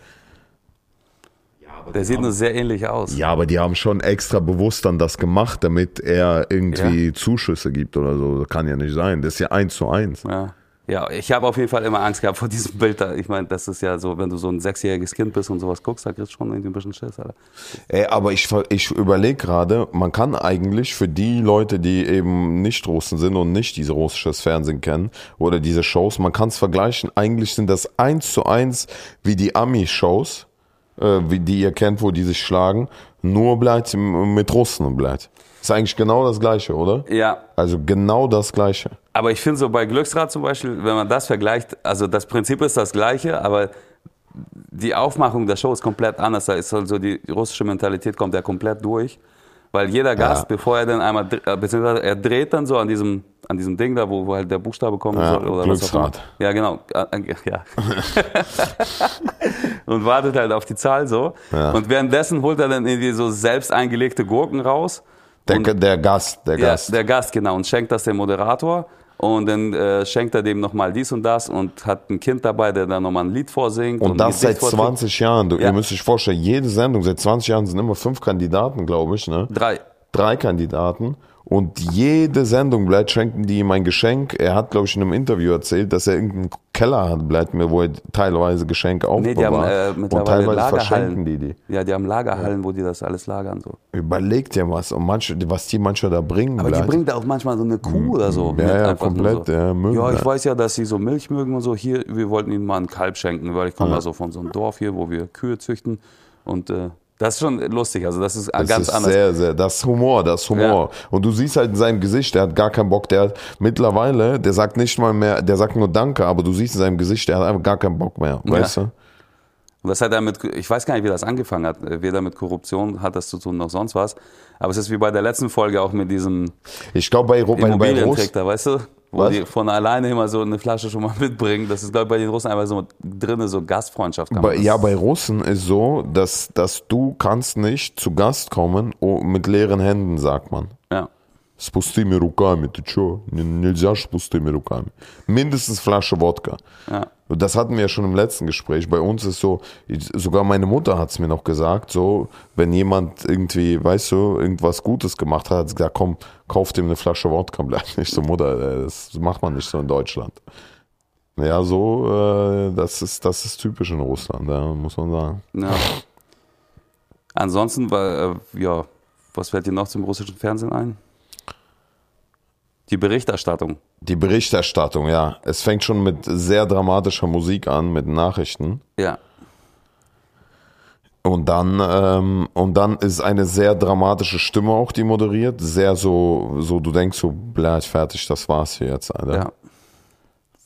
Speaker 1: Der sieht nur sehr ähnlich aus.
Speaker 2: Ja, aber die haben schon extra bewusst dann das gemacht, damit er irgendwie Zuschüsse gibt oder so. Das kann ja nicht sein. Das ist ja eins zu eins.
Speaker 1: Ja. Ja, ich habe auf jeden Fall immer Angst gehabt vor diesem Bild da. Ich meine, das ist ja so, wenn du so ein sechsjähriges Kind bist und sowas guckst, da kriegst du schon irgendwie ein bisschen Schiss, Alter.
Speaker 2: Ey, aber ich, ich überlege gerade, man kann eigentlich für die Leute, die eben nicht Russen sind und nicht diese russisches Fernsehen kennen oder diese Shows, man kann es vergleichen. Eigentlich sind das eins zu eins wie die Ami-Shows, äh, wie die ihr kennt, wo die sich schlagen, nur bleibt mit Russen bleibt. Ist eigentlich genau das Gleiche, oder?
Speaker 1: Ja,
Speaker 2: Also genau das Gleiche.
Speaker 1: aber ich finde so bei Glücksrad zum Beispiel, wenn man das vergleicht, also das Prinzip ist das gleiche, aber die Aufmachung der Show ist komplett anders. Da ist also die russische Mentalität kommt ja komplett durch. Weil jeder Gast, bevor er dann einmal, äh, beziehungsweise er dreht dann so an diesem, an diesem Ding da, wo, wo halt der Buchstabe kommen
Speaker 2: Ja.
Speaker 1: Oder.
Speaker 2: Glücksrad.
Speaker 1: Ja, genau. Äh, äh, Ja. und wartet halt auf die Zahl so.
Speaker 2: Ja.
Speaker 1: Und währenddessen holt er dann irgendwie so selbst eingelegte Gurken raus.
Speaker 2: Der,
Speaker 1: Und-
Speaker 2: der Gast, der
Speaker 1: ja,
Speaker 2: Gast.
Speaker 1: der Gast, genau. Und schenkt das dem Moderator. Und dann äh, schenkt er dem nochmal dies und das und hat ein Kind dabei, der dann nochmal ein Lied vorsingt.
Speaker 2: Und
Speaker 1: ein
Speaker 2: das seit
Speaker 1: Gedicht vorträgt.
Speaker 2: 20 Jahren. Du,
Speaker 1: Ja.
Speaker 2: Ihr müsst euch vorstellen, jede Sendung seit 20 Jahren sind immer fünf Kandidaten, glaube ich. Ne?
Speaker 1: Drei.
Speaker 2: drei Kandidaten und jede Sendung bleibt, schenken die ihm ein Geschenk. Er hat, glaube ich, in einem Interview erzählt, dass er irgendeinen Keller hat, bleibt mir, wo er teilweise Geschenke aufbewahrt.
Speaker 1: Nee, die haben äh,
Speaker 2: und
Speaker 1: mittlerweile
Speaker 2: teilweise
Speaker 1: Lagerhallen.
Speaker 2: verschenken die die.
Speaker 1: Ja, die haben Lagerhallen, wo die das alles lagern. So.
Speaker 2: Überleg dir was. Und manche, was die manchmal da bringen,
Speaker 1: Aber die
Speaker 2: bleibt.
Speaker 1: bringt auch manchmal so eine Kuh oder so.
Speaker 2: Ja, ja, komplett,
Speaker 1: So.
Speaker 2: ja, mögen
Speaker 1: ja, ich
Speaker 2: das.
Speaker 1: weiß ja, dass sie so Milch mögen und so. Hier, wir wollten ihnen mal ein Kalb schenken, weil ich komme
Speaker 2: Ja.
Speaker 1: ja so von so einem Dorf hier, wo wir Kühe züchten. Und äh, das ist schon lustig. Also das ist
Speaker 2: Das
Speaker 1: ganz
Speaker 2: ist
Speaker 1: anders.
Speaker 2: sehr, sehr, das ist Humor, das ist Humor. Und du siehst halt in seinem Gesicht, der hat gar keinen Bock, der hat mittlerweile, der sagt nicht mal mehr, der sagt nur Danke, aber du siehst in seinem Gesicht, der hat einfach gar keinen Bock mehr, weißt du?
Speaker 1: Und das hat er mit, ich weiß gar nicht, wie das angefangen hat. Weder mit Korruption hat das zu tun, noch sonst was. Aber es ist wie bei der letzten Folge auch mit diesem
Speaker 2: Ich glaube, bei, bei, bei Russ,
Speaker 1: weißt du? Wo
Speaker 2: Was?
Speaker 1: die von alleine immer so eine Flasche schon mal mitbringen. Das ist, glaube ich, bei den Russen einfach so drinne, so Gastfreundschaft. kann
Speaker 2: Bei, ja, bei Russen ist so, dass, dass du kannst nicht zu Gast kommen oh, mit leeren Händen, sagt man.
Speaker 1: ja.
Speaker 2: С пустыми руками, ты чё? Н- Нельзя ж с пустыми руками. Mindestens Flasche Wodka.
Speaker 1: Ja.
Speaker 2: Und Das hatten wir ja schon im letzten Gespräch. Bei uns ist so, ich- sogar meine Mutter hat es mir noch gesagt, so, wenn jemand irgendwie, weißt du, irgendwas Gutes gemacht hat, hat sie gesagt, komm, kauf dem eine Flasche Wodka. Bleib nicht so, Mutter, äh, das macht man nicht so in Deutschland. Ja, so, äh, das ist, das ist typisch in Russland, ja, muss man sagen.
Speaker 1: ja. Ansonsten war, äh, ja, was fällt dir noch zum russischen Fernsehen ein? Die Berichterstattung.
Speaker 2: Die Berichterstattung, ja. Es fängt schon mit sehr dramatischer Musik an, mit Nachrichten.
Speaker 1: Ja.
Speaker 2: Und dann, ähm, und dann ist eine sehr dramatische Stimme auch, die moderiert. Sehr so, so du denkst so, blöd, fertig, das war's hier jetzt, Alter.
Speaker 1: Ja.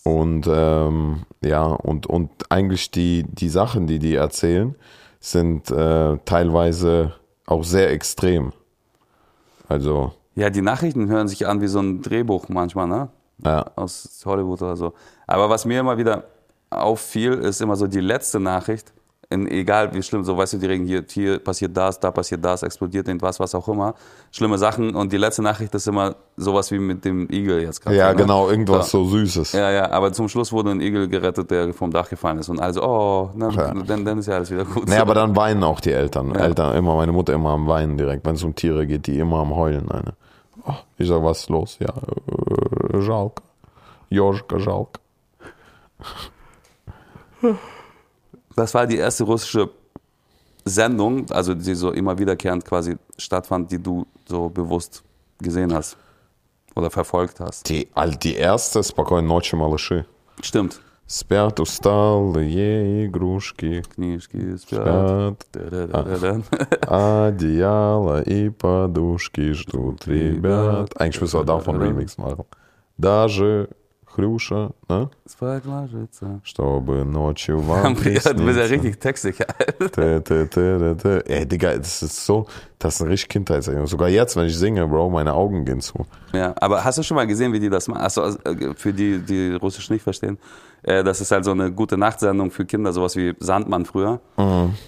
Speaker 2: Und ähm, ja, und, und eigentlich die, die Sachen, die die erzählen, sind äh, teilweise auch sehr extrem. Also,
Speaker 1: Ja, die Nachrichten hören sich an wie so ein Drehbuch manchmal, ne?
Speaker 2: ja.
Speaker 1: Aus Hollywood oder so. Aber was mir immer wieder auffiel, ist immer so die letzte Nachricht. In, egal wie schlimm, so weißt du, die reden hier, hier passiert das, da passiert das, explodiert irgendwas, was auch immer. Schlimme Sachen. Und die letzte Nachricht ist immer sowas wie mit dem Igel jetzt gerade.
Speaker 2: Ja,
Speaker 1: ne?
Speaker 2: genau, irgendwas
Speaker 1: So.
Speaker 2: so Süßes.
Speaker 1: Ja, ja, aber zum Schluss wurde ein Igel gerettet, der vom Dach gefallen ist. Und also, oh, ne,
Speaker 2: Ja.
Speaker 1: dann, dann ist ja alles wieder gut.
Speaker 2: Nee, aber dann weinen auch die Eltern.
Speaker 1: Ja.
Speaker 2: Eltern immer, meine Mutter immer am Weinen direkt. Wenn es um Tiere geht, die immer am Heulen. Eine. Oh, ich sag, was ist los? Ja, äh, жалко. Joschka, жалко.
Speaker 1: Das war die erste russische Sendung, also die so immer wiederkehrend quasi stattfand, die du so bewusst gesehen hast oder verfolgt hast.
Speaker 2: Die, all, die erste «Спокойной ночи, малыши».
Speaker 1: Stimmt.
Speaker 2: Спят усталые игрушки,
Speaker 1: Книжки спят.
Speaker 2: спят,
Speaker 1: Da-da-da-da-da.
Speaker 2: одеяло и подушки ждут ребят. Eigentlich müssen wir davon Remix machen. Даже Хрюша, ne?
Speaker 1: Spike ложится.
Speaker 2: Чтобы ночью вам
Speaker 1: Du bist ja
Speaker 2: приснится.
Speaker 1: richtig textsicher.
Speaker 2: Tä, tä, tä, tä, tä. Ey, Digga, das ist so, das ist eine richtig Kindheitserinnerung. Sogar jetzt, wenn ich singe, Bro, meine Augen gehen zu.
Speaker 1: Ja, aber hast du schon mal gesehen, wie die das machen? Achso, also, äh, für die, die Russisch nicht verstehen. Äh, Das ist halt so eine gute Nachtsendung für Kinder, sowas wie Sandmann früher,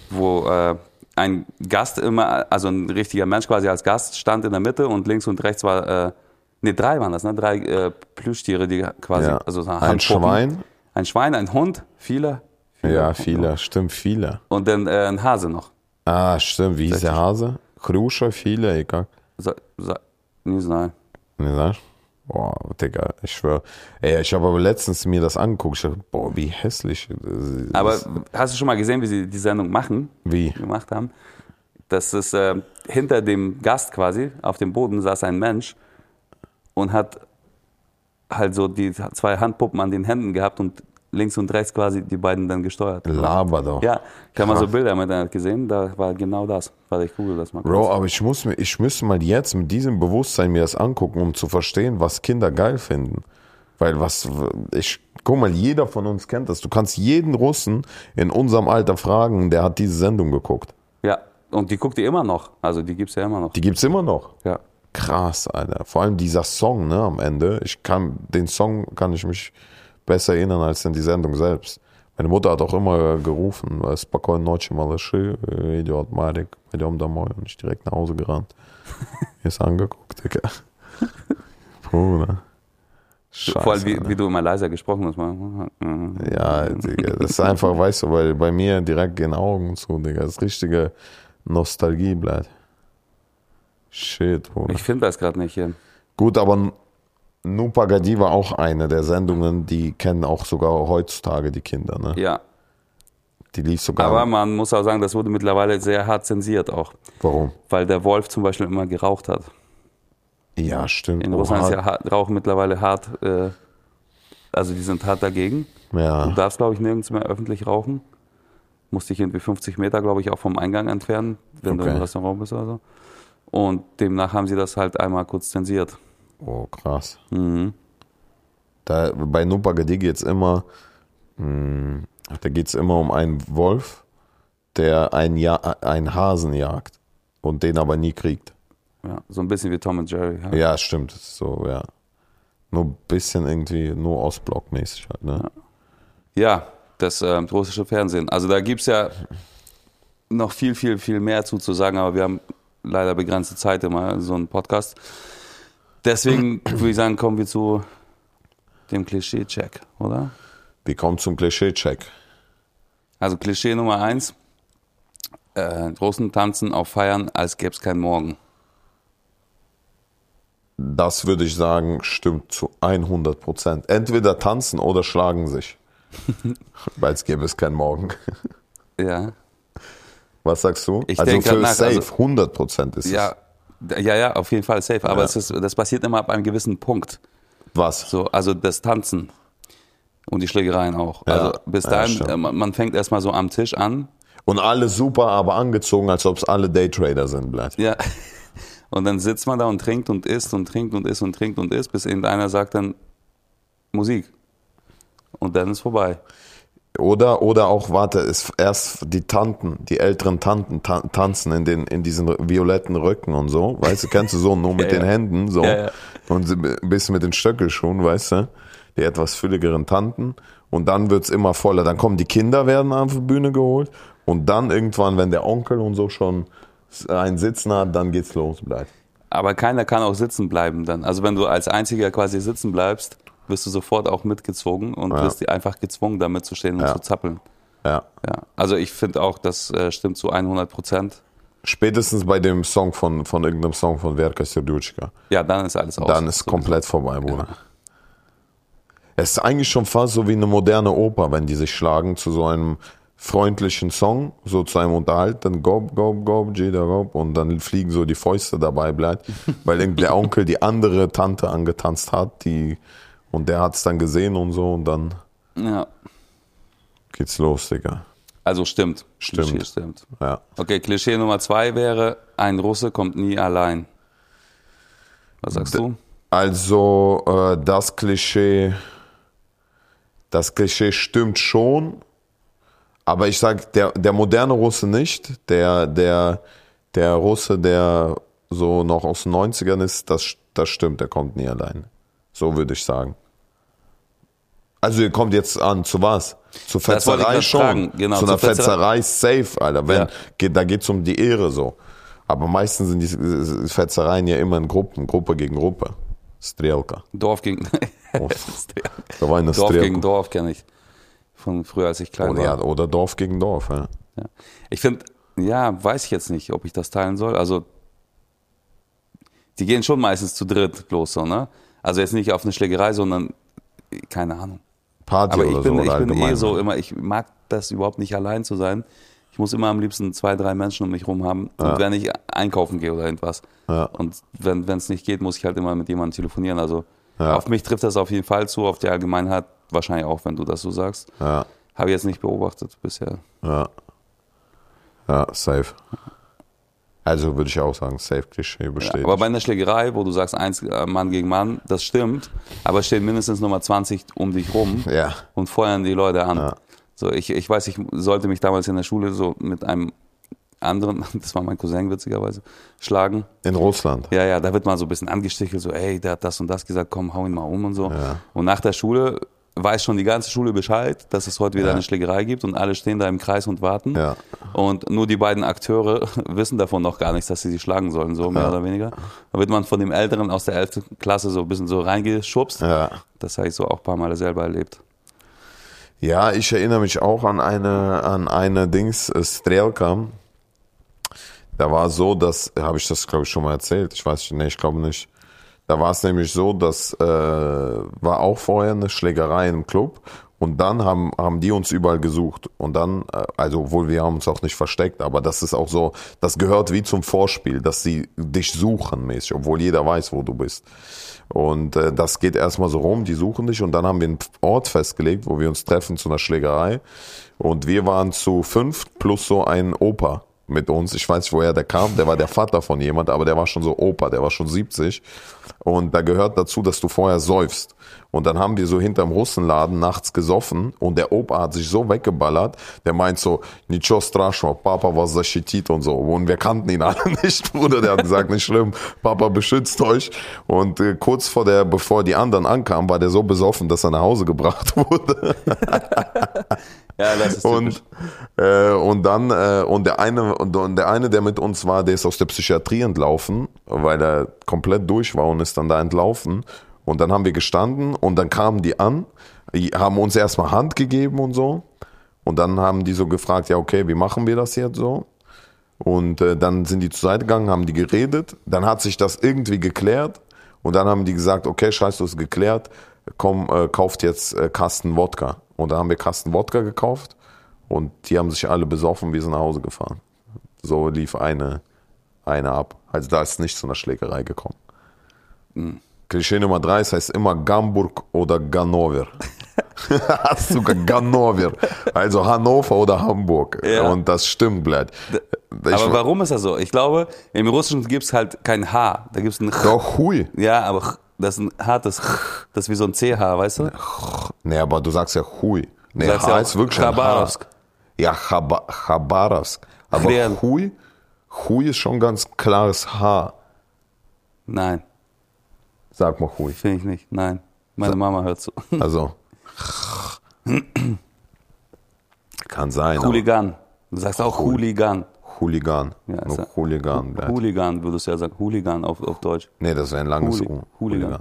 Speaker 1: wo äh, ein Gast immer, also ein richtiger Mensch quasi als Gast stand in der Mitte und links und rechts war, äh, nee, drei waren das, ne? Drei äh, Plüschtiere, die quasi,
Speaker 2: Ja.
Speaker 1: also so
Speaker 2: Ein
Speaker 1: Handpuppen.
Speaker 2: Schwein.
Speaker 1: Ein Schwein, ein Hund, viele. viele
Speaker 2: Ja, viele, stimmt, viele.
Speaker 1: Und dann äh, ein Hase noch.
Speaker 2: Ah, stimmt, wie hieß der Hase? Хрюша, viele, ey, как?
Speaker 1: So, so, nie so, nein.
Speaker 2: Ne, sagst Boah, Digga, ich schwör. Ey, ich habe aber letztens mir das angeguckt. Ich dachte, boah, wie hässlich. Das-
Speaker 1: Aber hast du schon mal gesehen, wie sie die Sendung machen?
Speaker 2: Wie?
Speaker 1: gemacht haben. Das ist äh, hinter dem Gast quasi, auf dem Boden saß ein Mensch und hat halt so die zwei Handpuppen an den Händen gehabt und links und rechts quasi die beiden dann gesteuert.
Speaker 2: Laber doch.
Speaker 1: Ja, ich habe mal so. Bilder im Internet gesehen, da war genau das. Warte, ich google das mal kurz.
Speaker 2: Bro, aber ich muss mir, ich müsste mal jetzt mit diesem Bewusstsein mir das angucken, um zu verstehen, was Kinder geil finden. Weil was, ich, guck mal, jeder von uns kennt das. Du kannst jeden Russen in unserem Alter fragen, der hat diese Sendung geguckt.
Speaker 1: Ja, und die guckt ihr immer noch. Also die gibt's ja immer noch.
Speaker 2: Die gibt's immer noch.
Speaker 1: Ja
Speaker 2: krass, Alter. Vor allem dieser Song, ne, am Ende. Ich kann, den Song kann ich mich besser erinnern als in die Sendung selbst. Meine Mutter hat auch immer gerufen, Spokojn Noche Malachi, Idiot Marek, Idiom Damoy und ich direkt nach Hause gerannt. Mir Ist angeguckt, Digga. Bruder. Scheiße,
Speaker 1: Vor allem, wie, wie, ne? du immer leiser gesprochen hast.
Speaker 2: Ja, Digga, das ist einfach, weißt du, weil bei mir direkt gehen Augen zu, Digga. Das richtige Nostalgie bleibt. Shit, Bruder.
Speaker 1: Ich finde das gerade nicht hier.
Speaker 2: Gut, aber Nupagadi war auch eine der Sendungen, die kennen auch sogar heutzutage die Kinder, ne?
Speaker 1: Ja,
Speaker 2: Die lief sogar.
Speaker 1: aber man muss auch sagen, das wurde mittlerweile sehr hart zensiert auch.
Speaker 2: warum?
Speaker 1: Weil der Wolf zum Beispiel immer geraucht hat.
Speaker 2: Ja, stimmt.
Speaker 1: In Russland
Speaker 2: Oha.
Speaker 1: ist ja hart, Rauchen mittlerweile hart, äh, also die sind hart dagegen. Du
Speaker 2: ja.
Speaker 1: darfst, glaube ich, nirgends mehr öffentlich rauchen. Musst dich irgendwie 50 Meter, glaube ich, auch vom Eingang entfernen, wenn du
Speaker 2: Okay.
Speaker 1: im Restaurant bist oder so. Und demnach haben sie das halt einmal kurz zensiert.
Speaker 2: Oh, krass.
Speaker 1: Mhm.
Speaker 2: Da, bei Nupagadi geht's immer, mh, da geht's immer um einen Wolf, der einen, ja einen Hasen jagt und den aber nie kriegt.
Speaker 1: Ja, so ein bisschen wie Tom und Jerry. Ja.
Speaker 2: Ja, stimmt. So, ja. Nur ein bisschen irgendwie, nur Ostblock-mäßig halt, ne?
Speaker 1: Ja, das äh, russische Fernsehen. Also da gibt es ja noch viel, viel, viel mehr zu, zu sagen, aber wir haben leider begrenzte Zeit immer, so einen Podcast. Deswegen würde ich sagen, kommen wir zu dem Klischee-Check, oder?
Speaker 2: Wir kommen zum Klischee-Check.
Speaker 1: Also Klischee Nummer eins, äh, Russen tanzen auf Feiern, als gäbe es keinen Morgen.
Speaker 2: Das würde ich sagen, stimmt zu 100 Prozent. Entweder tanzen oder schlagen sich. Weil es gäbe es keinen Morgen.
Speaker 1: Ja,
Speaker 2: Was sagst du?
Speaker 1: Ich
Speaker 2: also
Speaker 1: denk
Speaker 2: für
Speaker 1: nach,
Speaker 2: safe,
Speaker 1: also-
Speaker 2: 100 Prozent ist
Speaker 1: ja, ja, ja, auf jeden Fall safe. Aber
Speaker 2: Ja.
Speaker 1: es ist, das passiert immer ab einem gewissen Punkt.
Speaker 2: es. Was?
Speaker 1: So, also das Tanzen und die Schlägereien auch.
Speaker 2: Ja,
Speaker 1: also bis
Speaker 2: ja,
Speaker 1: dahin,
Speaker 2: stimmt.
Speaker 1: äh, man man fängt erstmal so am Tisch an.
Speaker 2: Und alle super, aber angezogen, als ob es alle Daytrader sind, bleibt.
Speaker 1: Ja. Und dann sitzt man da und trinkt und isst und trinkt und isst und trinkt und isst, bis irgendeiner sagt dann Musik. Und dann ist vorbei.
Speaker 2: Oder, oder auch, warte, ist erst die Tanten, die älteren Tanten ta tanzen in, den, in diesen violetten Röcken und so, weißt du, kennst du so, nur mit
Speaker 1: Ja,
Speaker 2: den
Speaker 1: ja.
Speaker 2: Händen, so,
Speaker 1: Ja,
Speaker 2: und ein bisschen mit den Stöckelschuhen, weißt du, die etwas fülligeren Tanten und dann wird's immer voller, dann kommen die Kinder, werden auf die Bühne geholt und dann irgendwann, wenn der Onkel und so schon einen Sitzen hat, dann geht's los, bleibt.
Speaker 1: Aber keiner kann auch sitzen bleiben dann. Also wenn du als Einziger quasi sitzen bleibst, wirst du sofort auch mitgezogen und
Speaker 2: Ja.
Speaker 1: wirst einfach gezwungen, da mitzustehen und
Speaker 2: Ja.
Speaker 1: zu zappeln.
Speaker 2: Ja.
Speaker 1: Ja. Also ich finde auch, das äh, stimmt zu 100 Prozent.
Speaker 2: Spätestens bei dem Song von, von irgendeinem Song von Verka Serduchka.
Speaker 1: Ja, dann ist alles aus.
Speaker 2: Dann ist komplett vorbei, Bruder. Es ist eigentlich schon fast so wie eine moderne Oper, wenn die sich schlagen zu so einem freundlichen Song, so zu einem Unterhalten, gob, gob, gob, jeder gob, und dann fliegen so die Fäuste dabei bleibt, weil der Onkel die andere Tante angetanzt hat, die, und der hat es dann gesehen und so, und dann
Speaker 1: Ja.
Speaker 2: geht's los, Digga.
Speaker 1: Also stimmt.
Speaker 2: Stimmt.
Speaker 1: Klischee stimmt.
Speaker 2: Ja.
Speaker 1: Okay, Klischee Nummer zwei wäre, ein Russe kommt nie allein. Was sagst du?
Speaker 2: Also äh, das Klischee, das Klischee stimmt schon, aber ich sag der der moderne Russe nicht, der der der Russe, der so noch aus den 90ern ist, das das stimmt, der kommt nie allein. So würde ich sagen. Also ihr kommt jetzt an zu was? Zur Fetzerei schon.
Speaker 1: genau,
Speaker 2: zu einer
Speaker 1: Fetzerei.
Speaker 2: Fetzerei safe, Alter. Wenn,
Speaker 1: Ja.
Speaker 2: geht, da geht's um die Ehre so. Aber meistens sind die Fetzereien ja immer in Gruppen, Gruppe gegen Gruppe. Strelka.
Speaker 1: Dorf gegen
Speaker 2: Oh, Da war eine
Speaker 1: Dorf
Speaker 2: Strelka.
Speaker 1: gegen Dorf kenne ich. Von früher, als ich klein
Speaker 2: Oder,
Speaker 1: war.
Speaker 2: ja, oder Dorf gegen Dorf. Ja.
Speaker 1: Ja. Ich finde, ja, weiß ich jetzt nicht, ob ich das teilen soll. Also, die gehen schon meistens zu dritt los, so, ne? Also jetzt nicht auf eine Schlägerei, sondern, keine Ahnung.
Speaker 2: Party
Speaker 1: Aber ich
Speaker 2: oder
Speaker 1: bin,
Speaker 2: so.
Speaker 1: ich bin eh so immer, ich mag das überhaupt nicht allein zu sein. Ich muss immer am liebsten zwei, drei Menschen um mich rum haben. Und wenn ich einkaufen gehe oder irgendwas.
Speaker 2: Ja.
Speaker 1: Und wenn es nicht geht, muss ich halt immer mit jemandem telefonieren. Also
Speaker 2: Ja.
Speaker 1: auf mich trifft das auf jeden Fall zu, auf die Allgemeinheit wahrscheinlich auch, wenn du das so sagst.
Speaker 2: Ja,
Speaker 1: Habe ich jetzt nicht beobachtet bisher.
Speaker 2: ja. Ja, safe. Also würde ich auch sagen, safe Klischee
Speaker 1: Ja,
Speaker 2: besteht.
Speaker 1: aber bei einer Schlägerei, wo du sagst, eins äh, Mann gegen Mann, das stimmt, aber es stehen mindestens Nummer 20 um dich rum
Speaker 2: ja.
Speaker 1: und feuern die Leute an.
Speaker 2: Ja.
Speaker 1: So, ich, ich weiß, ich sollte mich damals in der Schule so mit einem anderen, das war mein Cousin witzigerweise, schlagen.
Speaker 2: In Russland.
Speaker 1: Ja, ja, da wird mal so ein bisschen angestichelt, so, ey, der hat das und das gesagt, komm, hau ihn mal um und so.
Speaker 2: Ja.
Speaker 1: Und nach der Schule weiß schon die ganze Schule Bescheid, dass es heute wieder
Speaker 2: Ja.
Speaker 1: eine Schlägerei gibt und alle stehen da im Kreis und warten.
Speaker 2: Ja.
Speaker 1: Und nur die beiden Akteure wissen davon noch gar nichts, dass sie sich schlagen sollen, so mehr
Speaker 2: Ja.
Speaker 1: oder weniger. Da wird man von dem Älteren aus der 11. Klasse so ein bisschen so reingeschubst.
Speaker 2: Ja.
Speaker 1: Das habe ich so auch ein paar Mal selber erlebt.
Speaker 2: Ja, ich erinnere mich auch an eine, an eine Dings, äh, Strelka. Da war so, dass, habe ich das glaube ich schon mal erzählt, ich weiß nicht, nee, ich glaube nicht. Da war es nämlich so, dass äh, war auch vorher eine Schlägerei im Club und dann haben, haben die uns überall gesucht und dann, äh, also obwohl wir haben uns auch nicht versteckt, aber das ist auch so, das gehört wie zum Vorspiel, dass sie dich suchen mäßig, obwohl jeder weiß, wo du bist. Und äh, das geht erstmal so rum, die suchen dich und dann haben wir einen Ort festgelegt, wo wir uns treffen zu einer Schlägerei. Und wir waren zu fünf plus so ein Opa mit uns. Ich weiß nicht, woher der kam. Der war der Vater von jemand, aber der war schon so Opa, der war schon 70. Und da gehört dazu, dass du vorher säufst. Und dann haben wir so hinterm Russenladen nachts gesoffen und der Opa hat sich so weggeballert, der meint so, Nicho страшного, Papa was защитит und so. Und wir kannten ihn alle nicht, Bruder. Der hat gesagt, nicht schlimm, Papa beschützt euch. Und äh, kurz vor der, bevor die anderen ankamen, war der so besoffen, dass er nach Hause gebracht wurde.
Speaker 1: Ja, das ist
Speaker 2: Und, äh, und dann, äh, und der eine, und, und der eine, der mit uns war, der ist aus der Psychiatrie entlaufen, weil er komplett durch war und ist dann da entlaufen. Und dann haben wir gestanden und dann kamen die an, haben uns erstmal Hand gegeben und so. Und dann haben die so gefragt, ja, okay, wie machen wir das jetzt so? Und äh, dann sind die zur Seite gegangen, haben die geredet. Dann hat sich das irgendwie geklärt. Und dann haben die gesagt, okay, scheiß, du ist geklärt. Komm, äh, kauft jetzt äh, Kasten Wodka. Und dann haben wir Kasten Wodka gekauft. Und die haben sich alle besoffen, wir sind nach Hause gefahren. So lief eine, eine ab. Also da ist nicht zu einer Schlägerei gekommen. Klischee Nummer drei, es heißt immer Gamburg oder Ganover. Sogar Ganover. Also Hannover oder Hamburg.
Speaker 1: Ja.
Speaker 2: Und das stimmt, Blatt. Ich,
Speaker 1: aber warum ist das so? Ich glaube, im Russischen gibt es halt kein H. Da gibt es ein Ch.
Speaker 2: Doch, hui.
Speaker 1: Ja, aber Ch, das ist ein hartes Ch. Das ist wie so ein CH, weißt du?
Speaker 2: Nee, aber du sagst ja hui. Nee,
Speaker 1: sagst
Speaker 2: H
Speaker 1: ja
Speaker 2: ist wirklich ein H.
Speaker 1: Chabarovsk.
Speaker 2: Ja, Chaba Chabarovsk. Aber. Hui, Hui ist schon ganz klares H.
Speaker 1: Nein,
Speaker 2: Sag mal Hui.
Speaker 1: finde ich nicht. Nein. Meine Mama hört zu.
Speaker 2: Also. Kann sein.
Speaker 1: Hooligan. Du sagst auch Hooligan.
Speaker 2: Hooligan.
Speaker 1: Ja,
Speaker 2: Nur
Speaker 1: ja-
Speaker 2: Hooligan. bleibt.
Speaker 1: Hooligan würdest du ja sagen. Hooligan auf, auf Deutsch.
Speaker 2: Nee, das wäre ein langes
Speaker 1: Hooli-
Speaker 2: U.
Speaker 1: Hooligan.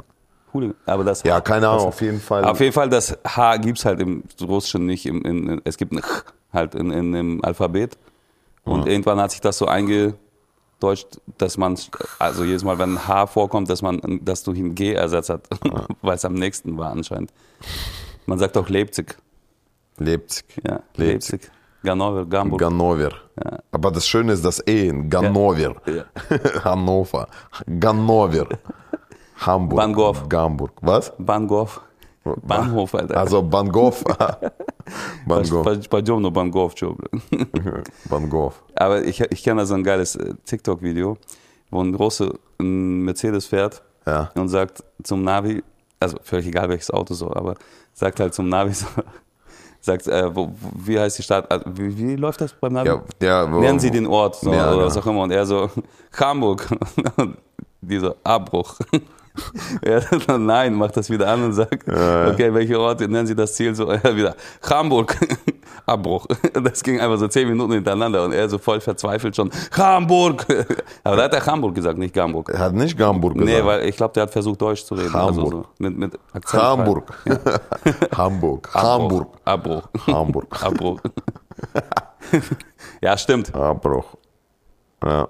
Speaker 1: Hooligan. Aber das
Speaker 2: Ja, keine Ahnung, auf jeden Fall.
Speaker 1: Auf jeden Fall, das H gibt's halt im Russischen nicht. Im, in, in, es gibt ein Ch halt in, in, im Alphabet. Und irgendwann hat sich das so eingedeutscht, dass man, also jedes Mal, wenn ein H vorkommt, dass man das durch ein G ersetzt hat, weil es am nächsten war anscheinend. Man sagt auch Leipzig.
Speaker 2: Leipzig.
Speaker 1: Ja,
Speaker 2: Leipzig.
Speaker 1: Leipzig. Gannover, Gamburg.
Speaker 2: Gannover. Aber das Schöne ist das E in Gannover.
Speaker 1: Ja.
Speaker 2: Hannover. Gannover. Hamburg.
Speaker 1: Bangkok.
Speaker 2: Gamburg. Was?
Speaker 1: Bangkok. Bahnhof, Alter.
Speaker 2: Also Bangkok. Bangkok.
Speaker 1: Bei- Пойдем на Бангкок, чё, блин.
Speaker 2: Bangkok.
Speaker 1: Aber ich, ich kenne da so ein geiles äh, TikTok-Video, wo ein Russe einen Mercedes fährt
Speaker 2: Ja.
Speaker 1: und sagt zum Navi, also völlig egal welches Auto so, aber sagt halt zum Navi so, sagt, äh, wo, wo, wie heißt die Stadt, also, wie, wie läuft das beim Navi?
Speaker 2: Ja, der, wo-
Speaker 1: Nennen Sie den Ort so,
Speaker 2: Ja,
Speaker 1: oder
Speaker 2: genau.
Speaker 1: was auch immer und er so, Hamburg. Und die so, Abbruch. Er so, nein, macht das wieder an und sagt, okay, welche Orte, nennen Sie das Ziel so, er wieder, Hamburg, Abbruch. Das ging einfach so zehn Minuten hintereinander und er so voll verzweifelt schon, Hamburg. Aber da hat er Hamburg gesagt, nicht Hamburg.
Speaker 2: Er hat nicht Hamburg gesagt.
Speaker 1: Nee, weil ich glaube, der hat versucht, Deutsch zu reden. Also
Speaker 2: Hamburg.
Speaker 1: so mit, mit Akzent.
Speaker 2: Hamburg. Hamburg. Hamburg.
Speaker 1: Abbruch.
Speaker 2: Hamburg.
Speaker 1: Abbruch. ja, stimmt.
Speaker 2: Abbruch. Ja.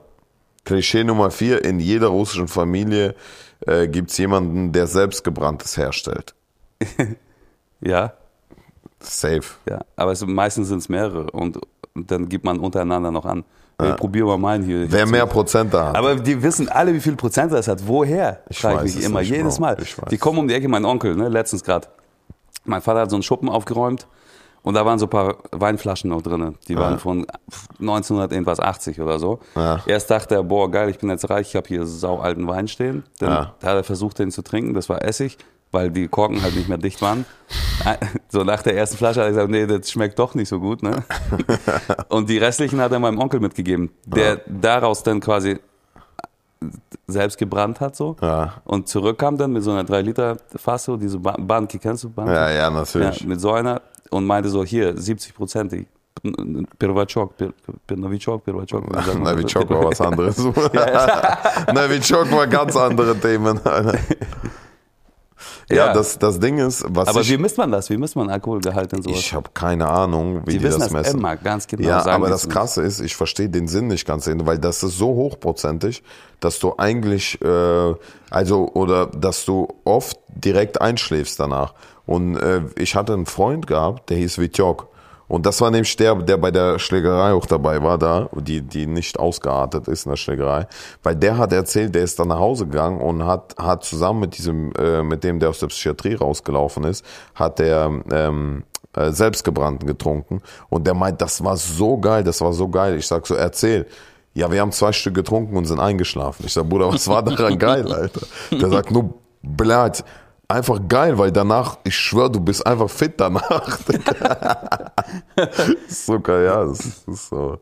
Speaker 2: Klischee Nummer vier, in jeder russischen Familie äh, gibt es jemanden, der selbstgebranntes herstellt.
Speaker 1: Ja,
Speaker 2: Safe.
Speaker 1: ja. Aber es, meistens sind es mehrere und, dann gibt man untereinander noch an. Ich probiere mal meinen hier.
Speaker 2: Wer mehr Prozente hat.
Speaker 1: Aber die wissen alle, wie viel Prozent das hat. Woher?
Speaker 2: Ich
Speaker 1: Frage mich immer,
Speaker 2: nicht,
Speaker 1: jedes
Speaker 2: Bro.
Speaker 1: Mal.
Speaker 2: Ich weiß
Speaker 1: Die kommen um die Ecke, mein Onkel, ne, letztens gerade. Mein Vater hat so einen Schuppen aufgeräumt und da waren so ein paar Weinflaschen noch drin. Die waren von 1900 irgendwas 80 oder so.
Speaker 2: Ja.
Speaker 1: Erst dachte er, boah, geil, ich bin jetzt reich, ich habe hier sau alten Wein stehen. Dann
Speaker 2: Ja.
Speaker 1: hat er versucht, den zu trinken. Das war Essig, weil die Korken halt nicht mehr dicht waren. So nach der ersten Flasche hat er gesagt, nee, das schmeckt doch nicht so gut. Ne? Und die restlichen hat er meinem Onkel mitgegeben, der daraus dann quasi selbst gebrannt hat so
Speaker 2: Ja.
Speaker 1: und zurückkam dann mit so einer 3 Liter Fass, so diese Ba- Banki, kennst du Banki?
Speaker 2: ja, ja,
Speaker 1: Ja,
Speaker 2: natürlich.
Speaker 1: mit so einer und meinte so, hier, 70 Prozent, Pirvachok, Novichok, Pirvachok.
Speaker 2: Novichok war was anderes. Novichok war ganz andere Themen. ja,
Speaker 1: ja,
Speaker 2: Das, das Ding ist, was
Speaker 1: Aber
Speaker 2: ich,
Speaker 1: wie misst man das? Wie misst man Alkoholgehalt in sowas?
Speaker 2: Ich habe keine Ahnung, wie die,
Speaker 1: die wissen
Speaker 2: das messen.
Speaker 1: Immer, ganz genau
Speaker 2: ja, aber das Krasse ist, ich verstehe den Sinn nicht ganz, weil das ist so hochprozentig, dass du eigentlich, äh, also, oder dass du oft direkt einschläfst danach. Und äh, ich hatte einen Freund gehabt, der hieß Vitjok. Und das war nämlich der, der bei der Schlägerei auch dabei war, da, die, die nicht ausgeartet ist in der Schlägerei. Weil der hat erzählt, der ist dann nach Hause gegangen und hat, hat zusammen mit diesem, äh, mit dem, der aus der Psychiatrie rausgelaufen ist, hat der, ähm, äh, selbstgebrannten getrunken. Und der meint, das war so geil, das war so geil. Ich sag so, erzähl. Ja, wir haben zwei Stück getrunken und sind eingeschlafen. Ich sag, Bruder, was war daran geil, Alter? Der sagt nur, blöd, einfach geil, weil danach, ich schwör, du bist einfach fit danach. so geil, ja, das ist, das ist so.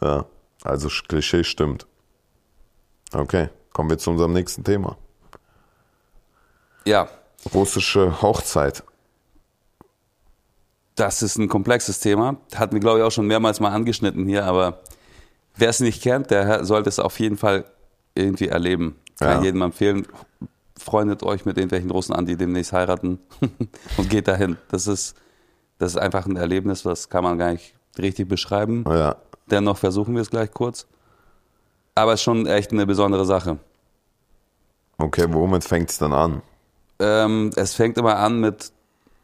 Speaker 2: Ja, also Klischee stimmt. Okay, kommen wir zu unserem nächsten Thema.
Speaker 1: Ja,
Speaker 2: Russische Hochzeit.
Speaker 1: das ist ein komplexes Thema. Hatten wir, glaube ich, auch schon mehrmals mal angeschnitten hier, aber wer es nicht kennt, der sollte es auf jeden Fall irgendwie erleben. Kann
Speaker 2: Ja.
Speaker 1: jedem empfehlen. Freundet euch mit irgendwelchen Russen an, die demnächst heiraten und geht dahin. Das ist, das ist einfach ein Erlebnis, das kann man gar nicht richtig beschreiben.
Speaker 2: Ja,
Speaker 1: Dennoch versuchen wir es gleich kurz. Aber es ist schon echt eine besondere Sache.
Speaker 2: okay, womit fängt es dann an?
Speaker 1: Ähm, es fängt immer an mit,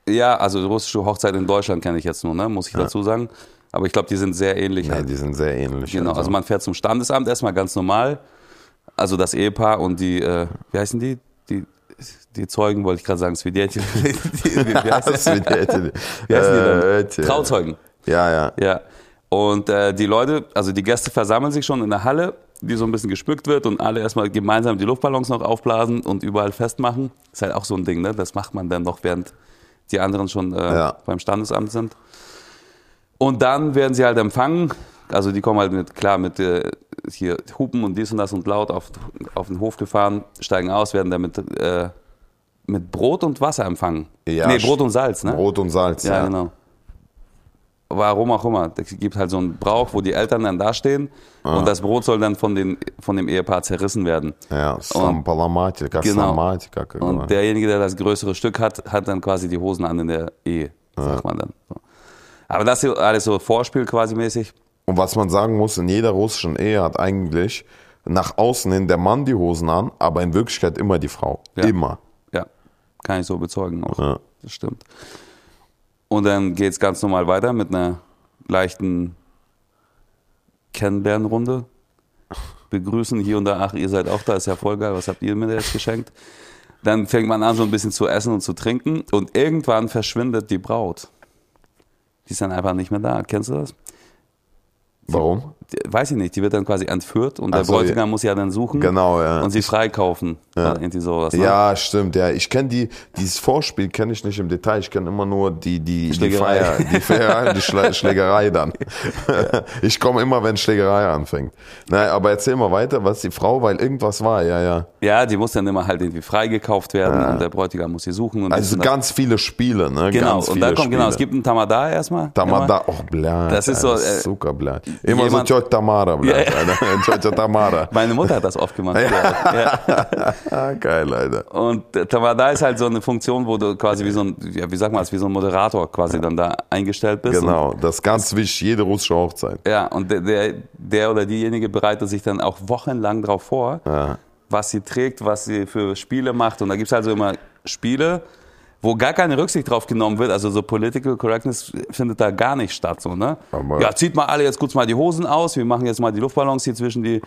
Speaker 1: ja, also russische Hochzeit in Deutschland kenne ich jetzt nur, ne? muss ich dazu sagen. Aber ich glaube, die sind sehr ähnlich.
Speaker 2: Nee,
Speaker 1: halt.
Speaker 2: die sind sehr ähnlich.
Speaker 1: Genau, also man fährt zum Standesamt erstmal ganz normal. Also das Ehepaar und die, äh, wie heißen die? Die, die Zeugen, wollte ich gerade sagen. Die- wie, heißt
Speaker 2: Das
Speaker 1: wie heißen
Speaker 2: Äh,
Speaker 1: die dann? Trauzeugen.
Speaker 2: Ja, ja.
Speaker 1: Ja. Und äh, die Leute, also die Gäste versammeln sich schon in der Halle, die so ein bisschen geschmückt wird und alle erstmal gemeinsam die Luftballons noch aufblasen und überall festmachen. Ist halt auch so ein Ding, ne? Das macht man dann noch während die anderen schon äh,
Speaker 2: Ja.
Speaker 1: beim Standesamt sind. Und dann werden sie halt empfangen. Also die kommen halt mit, klar, mit äh, hier Hupen und dies und das und laut auf, auf den Hof gefahren, steigen aus, werden dann mit, äh, mit Brot und Wasser empfangen.
Speaker 2: Ja,
Speaker 1: nee, Brot und Salz, ne?
Speaker 2: Brot und Salz.
Speaker 1: Ja, genau. Warum auch immer. Es gibt halt so einen Brauch, wo die Eltern dann dastehen
Speaker 2: Ah.
Speaker 1: und das Brot soll dann von, den, von dem Ehepaar zerrissen werden.
Speaker 2: Ja, Sampalamatika,
Speaker 1: Genau. Und derjenige, der das größere Stück hat, hat dann quasi die Hosen an in der Ehe, sagt man dann. So. Aber das ist alles so Vorspiel quasi mäßig.
Speaker 2: Und was man sagen muss, in jeder russischen Ehe hat eigentlich nach außen hin der Mann die Hosen an, aber in Wirklichkeit immer die Frau.
Speaker 1: Ja.
Speaker 2: Immer.
Speaker 1: Ja, kann ich so bezeugen auch.
Speaker 2: Ja.
Speaker 1: Das stimmt. Und dann geht es ganz normal weiter mit einer leichten Kennenlernrunde. Begrüßen hier und da, ach, ihr seid auch da, ist ja voll geil, was habt ihr mir jetzt geschenkt? Dann fängt man an, so ein bisschen zu essen und zu trinken und irgendwann verschwindet die Braut. Die ist dann einfach nicht mehr da. Kennst du das?
Speaker 2: Warum?
Speaker 1: Die- Weiß ich nicht, die wird dann quasi entführt und der
Speaker 2: Ach so,
Speaker 1: Bräutigam
Speaker 2: ja.
Speaker 1: muss ja dann suchen
Speaker 2: Genau, ja.
Speaker 1: und sie freikaufen. Oder irgendwie sowas. Ne?
Speaker 2: Ja, stimmt, ja. Ich kenne die, dieses Vorspiel kenne ich nicht im Detail. Ich kenne immer nur die, die, die
Speaker 1: Schlägerei.
Speaker 2: Feier, die, Feier, die Schle Schlägerei dann. Ich komme immer, wenn Schlägerei anfängt. Nein, aber erzähl mal weiter, was die Frau, weil irgendwas war, ja, ja.
Speaker 1: Ja, die muss dann immer halt irgendwie freigekauft werden und der Bräutigam muss sie suchen. Und
Speaker 2: Also ganz viele Spiele, ne?
Speaker 1: Genau,
Speaker 2: ganz
Speaker 1: und dann kommt, genau,
Speaker 2: Spiele.
Speaker 1: es gibt einen Tamada erstmal.
Speaker 2: Tamada, oh, blöd.
Speaker 1: Das ist so, äh,
Speaker 2: Zucker, blöd. Immer
Speaker 1: jemand-
Speaker 2: so Tjot Tamara.
Speaker 1: Ja, ja.
Speaker 2: Alter. Tjot Tamara.
Speaker 1: Meine Mutter hat das oft gemacht. Ja.
Speaker 2: Ah, geil, Alter.
Speaker 1: Und der Tamada ist halt so eine Funktion, wo du quasi wie so ein, ja, wie sag mal, wie so ein Moderator quasi dann da eingestellt bist.
Speaker 2: Genau, das ist ganz wichtig, jede russische Hochzeit.
Speaker 1: Ja, und der, der, der oder diejenige bereitet sich dann auch wochenlang drauf vor,
Speaker 2: Ja.
Speaker 1: was sie trägt, was sie für Spiele macht. Und da gibt's also immer Spiele, wo gar keine Rücksicht drauf genommen wird. Also so Political Correctness findet da gar nicht statt. So, ne?
Speaker 2: Aber-
Speaker 1: ja, zieht mal alle jetzt kurz mal die Hosen aus. Wir machen jetzt mal die Luftballons hier zwischen die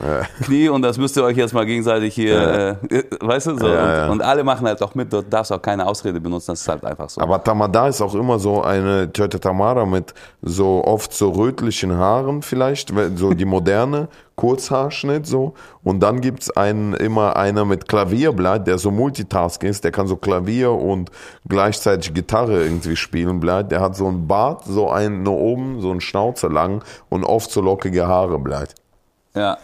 Speaker 1: Knie und das müsst ihr euch jetzt mal gegenseitig hier, äh, weißt du, so.
Speaker 2: Ja,
Speaker 1: und,
Speaker 2: ja.
Speaker 1: und alle machen halt auch mit. Dort darfst auch keine Ausrede benutzen. Das ist halt einfach so.
Speaker 2: Aber Tamada ist auch immer so eine Tjota Tamara mit so oft so rötlichen Haaren vielleicht, so die moderne Kurzhaarschnitt so. Und dann gibt's einen, immer einer mit Klavierblatt, der so Multitasking ist, der kann so Klavier und gleichzeitig Gitarre irgendwie spielen bleibt. Der hat so einen Bart, so einen nur oben, so einen Schnauzer lang und oft so lockige Haare bleibt.
Speaker 1: ja.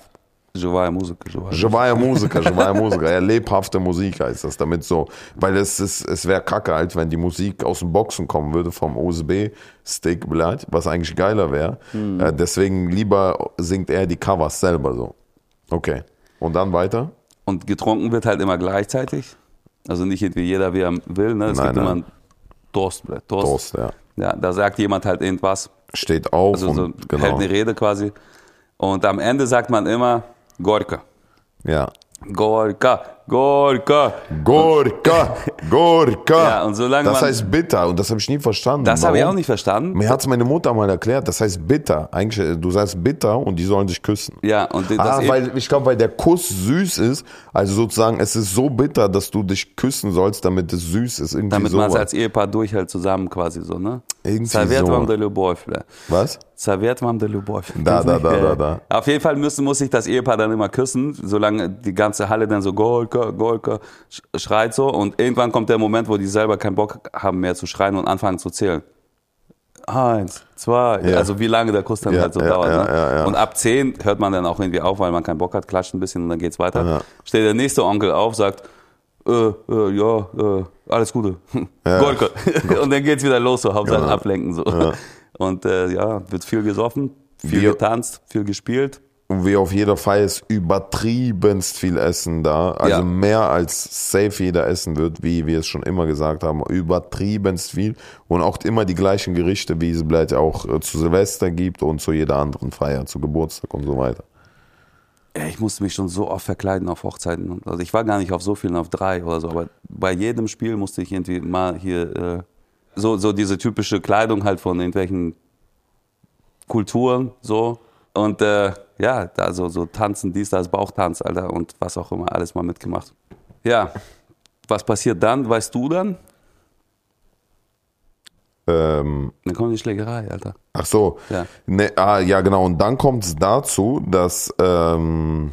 Speaker 1: Живая музыка, живая.
Speaker 2: Живая Musiker, живая Musiker. Ja, lebhafte Musik heißt das damit so. Weil es ist, es wäre kacke halt, wenn die Musik aus dem Boxen kommen würde, vom USB-Stick bleibt, was eigentlich geiler wäre. Äh, deswegen lieber singt er die Covers selber so. Okay. Und dann weiter?
Speaker 1: Und getrunken wird halt immer gleichzeitig. Also nicht irgendwie jeder, wie er will. Ne? Es
Speaker 2: Nein,
Speaker 1: gibt
Speaker 2: nein.
Speaker 1: immer ein Durst, Durst.
Speaker 2: Prost, ja.
Speaker 1: Ja, da sagt jemand halt irgendwas.
Speaker 2: Steht auf
Speaker 1: Also so
Speaker 2: und
Speaker 1: hält
Speaker 2: genau.
Speaker 1: eine Rede quasi. Und am Ende sagt man immer Gorka.
Speaker 2: Ja.
Speaker 1: Gorka, Gorka.
Speaker 2: Gorka, Gorka.
Speaker 1: Ja, und solange
Speaker 2: das
Speaker 1: man-
Speaker 2: heißt bitter und das habe ich nie verstanden.
Speaker 1: Das habe ich
Speaker 2: Warum?
Speaker 1: auch nicht verstanden.
Speaker 2: Mir hat's meine Mutter mal erklärt, das heißt bitter. Eigentlich, äh, du sagst bitter und die sollen sich küssen.
Speaker 1: Ja, und das
Speaker 2: Ah,
Speaker 1: eben-
Speaker 2: weil ich glaube, weil der Kuss süß ist, also sozusagen, es ist so bitter, dass du dich küssen sollst, damit es süß ist. Irgendwie
Speaker 1: damit man es
Speaker 2: sowas.
Speaker 1: als Ehepaar durchhält zusammen quasi so, ne?
Speaker 2: Irgendwie
Speaker 1: Совет
Speaker 2: so.
Speaker 1: вам да любовь, бля.
Speaker 2: Was?
Speaker 1: Совет вам да любовь.
Speaker 2: Da, da, da, da, da.
Speaker 1: Auf jeden Fall müssen, muss sich das Ehepaar dann immer küssen, solange die ganze Halle dann so Golka, Golka sch- schreit so. Und irgendwann kommt der Moment, wo die selber keinen Bock haben mehr zu schreien und anfangen zu zählen. Eins, zwei,
Speaker 2: Ja.
Speaker 1: also wie lange der Kuss dann
Speaker 2: Ja,
Speaker 1: halt so
Speaker 2: ja,
Speaker 1: dauert. ne? Und ab zehn hört man dann auch irgendwie auf, weil man keinen Bock hat, klatscht ein bisschen und dann geht's weiter. Steht der nächste Onkel auf, sagt, äh, äh, ja, äh, alles Gute. Golka. und dann geht's wieder los, so Hauptsache
Speaker 2: Genau.
Speaker 1: ablenken. So. Und äh, ja, wird viel gesoffen, viel
Speaker 2: Wir-
Speaker 1: getanzt, viel gespielt.
Speaker 2: Und wie auf jeder Feier ist übertriebenst viel Essen da. Also
Speaker 1: Ja.
Speaker 2: mehr als safe jeder essen wird, wie wir es schon immer gesagt haben. Übertriebenst viel. Und auch immer die gleichen Gerichte, wie es vielleicht auch äh, zu Silvester gibt und zu jeder anderen Feier, zu Geburtstag und so weiter.
Speaker 1: Ja, ich musste mich schon so oft verkleiden auf Hochzeiten. Also ich war gar nicht auf so vielen, auf drei oder so, aber bei jedem Spiel musste ich irgendwie mal hier äh, so, so diese typische Kleidung halt von irgendwelchen Kulturen so. Und äh, ja, da so, so tanzen, dies, das, Bauchtanz, Alter, und was auch immer, alles mal mitgemacht. Ja, was passiert dann, weißt du dann?
Speaker 2: Ähm,
Speaker 1: Dann kommt die Schlägerei, Alter.
Speaker 2: Ach so.
Speaker 1: Ja.
Speaker 2: Ne, ah, ja, genau. Und dann kommt es dazu, dass ähm,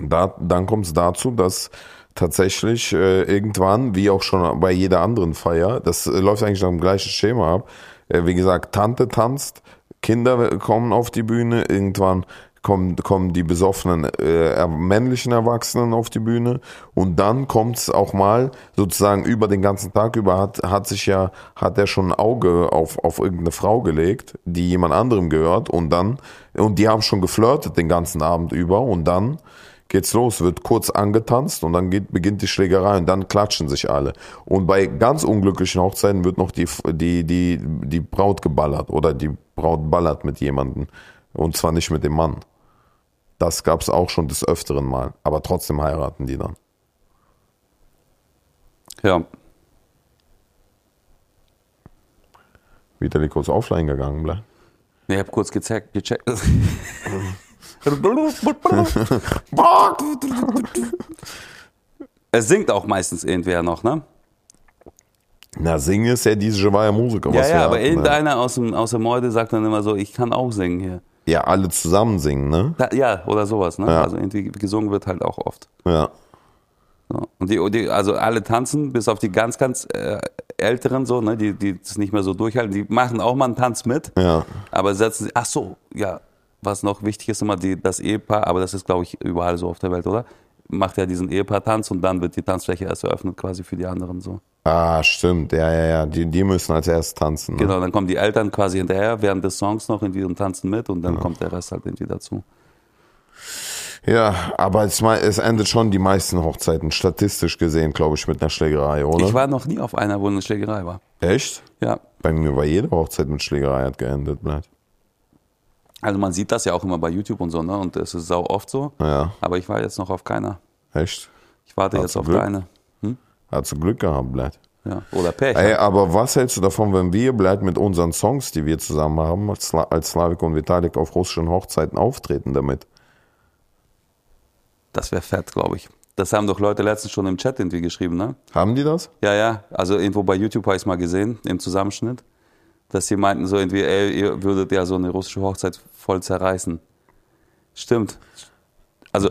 Speaker 2: da, dann kommt es dazu, dass tatsächlich äh, irgendwann, wie auch schon bei jeder anderen Feier, das äh, läuft eigentlich nach dem gleichen Schema ab. Äh, wie gesagt, Tante tanzt, Kinder kommen auf die Bühne, irgendwann kommen, kommen die besoffenen äh, männlichen Erwachsenen auf die Bühne und dann kommt es auch mal sozusagen über den ganzen Tag über hat, hat sich ja, hat er schon ein Auge auf, auf irgendeine Frau gelegt, die jemand anderem gehört und dann, und die haben schon geflirtet den ganzen Abend über und dann geht's los, wird kurz angetanzt und dann geht, beginnt die Schlägerei und dann klatschen sich alle. Und bei ganz unglücklichen Hochzeiten wird noch die, die, die, die Braut geballert oder die Braut ballert mit jemandem und zwar nicht mit dem Mann. Das gab's auch schon des Öfteren mal, aber trotzdem heiraten die dann.
Speaker 1: Ja.
Speaker 2: Vitali kurz offline gegangen, bleibt.
Speaker 1: Nee, ich habe kurz gecheckt. gecheckt. es singt auch meistens irgendwer noch, ne?
Speaker 2: Na, singen ist ja diese ja Musiker.
Speaker 1: Ja,
Speaker 2: was
Speaker 1: ja,
Speaker 2: wir
Speaker 1: aber
Speaker 2: hatten, ne?
Speaker 1: irgendeiner aus, dem, aus der Meute sagt dann immer so, ich kann auch singen hier.
Speaker 2: Ja, alle zusammen singen, ne?
Speaker 1: Da, ja, oder sowas, ne?
Speaker 2: Ja.
Speaker 1: Also irgendwie gesungen wird halt auch oft.
Speaker 2: Ja.
Speaker 1: So. Und die, die, also alle tanzen, bis auf die ganz, ganz äh, Älteren so, ne, die, die das nicht mehr so durchhalten, die machen auch mal einen Tanz mit,
Speaker 2: Ja.
Speaker 1: aber setzen sie, ach so, ja, was noch wichtig ist immer, die, das Ehepaar, aber das ist, glaube ich, überall so auf der Welt, oder? Macht ja diesen Ehepaar-Tanz und dann wird die Tanzfläche erst eröffnet quasi für die anderen so.
Speaker 2: Ah, stimmt. Ja, ja, ja. Die, die müssen als erstes tanzen. Ne?
Speaker 1: Genau, dann kommen die Eltern quasi hinterher während des Songs noch irgendwie und tanzen mit und dann kommt der Rest halt irgendwie dazu.
Speaker 2: Ja, aber es, es endet schon die meisten Hochzeiten, statistisch gesehen, glaube ich, mit einer Schlägerei, oder?
Speaker 1: Ich war noch nie auf einer, wo eine Schlägerei war.
Speaker 2: Echt?
Speaker 1: Ja.
Speaker 2: Bei mir war jede Hochzeit mit Schlägerei hat geendet, bleibt.
Speaker 1: Also man sieht das ja auch immer bei YouTube und so, ne? Und es ist sau oft so.
Speaker 2: Ja,
Speaker 1: Aber ich war jetzt noch auf keiner.
Speaker 2: echt?
Speaker 1: Ich warte
Speaker 2: Hast
Speaker 1: jetzt auf
Speaker 2: Glück?
Speaker 1: deine. Hm?
Speaker 2: Hat du Glück gehabt, bleibt.
Speaker 1: Ja. Oder Pech.
Speaker 2: Ey, aber was hältst du davon, wenn wir bleibt mit unseren Songs, die wir zusammen haben, als, als Slavik und Vitalik auf russischen Hochzeiten auftreten damit?
Speaker 1: Das wäre fett, glaube ich. Das haben doch Leute letztens schon im Chat irgendwie geschrieben, ne?
Speaker 2: Haben die das?
Speaker 1: Ja, ja. Also irgendwo bei YouTube habe ich es mal gesehen, im Zusammenschnitt, dass sie meinten so irgendwie, ey, ihr würdet ja so eine russische Hochzeit voll zerreißen. Stimmt. Also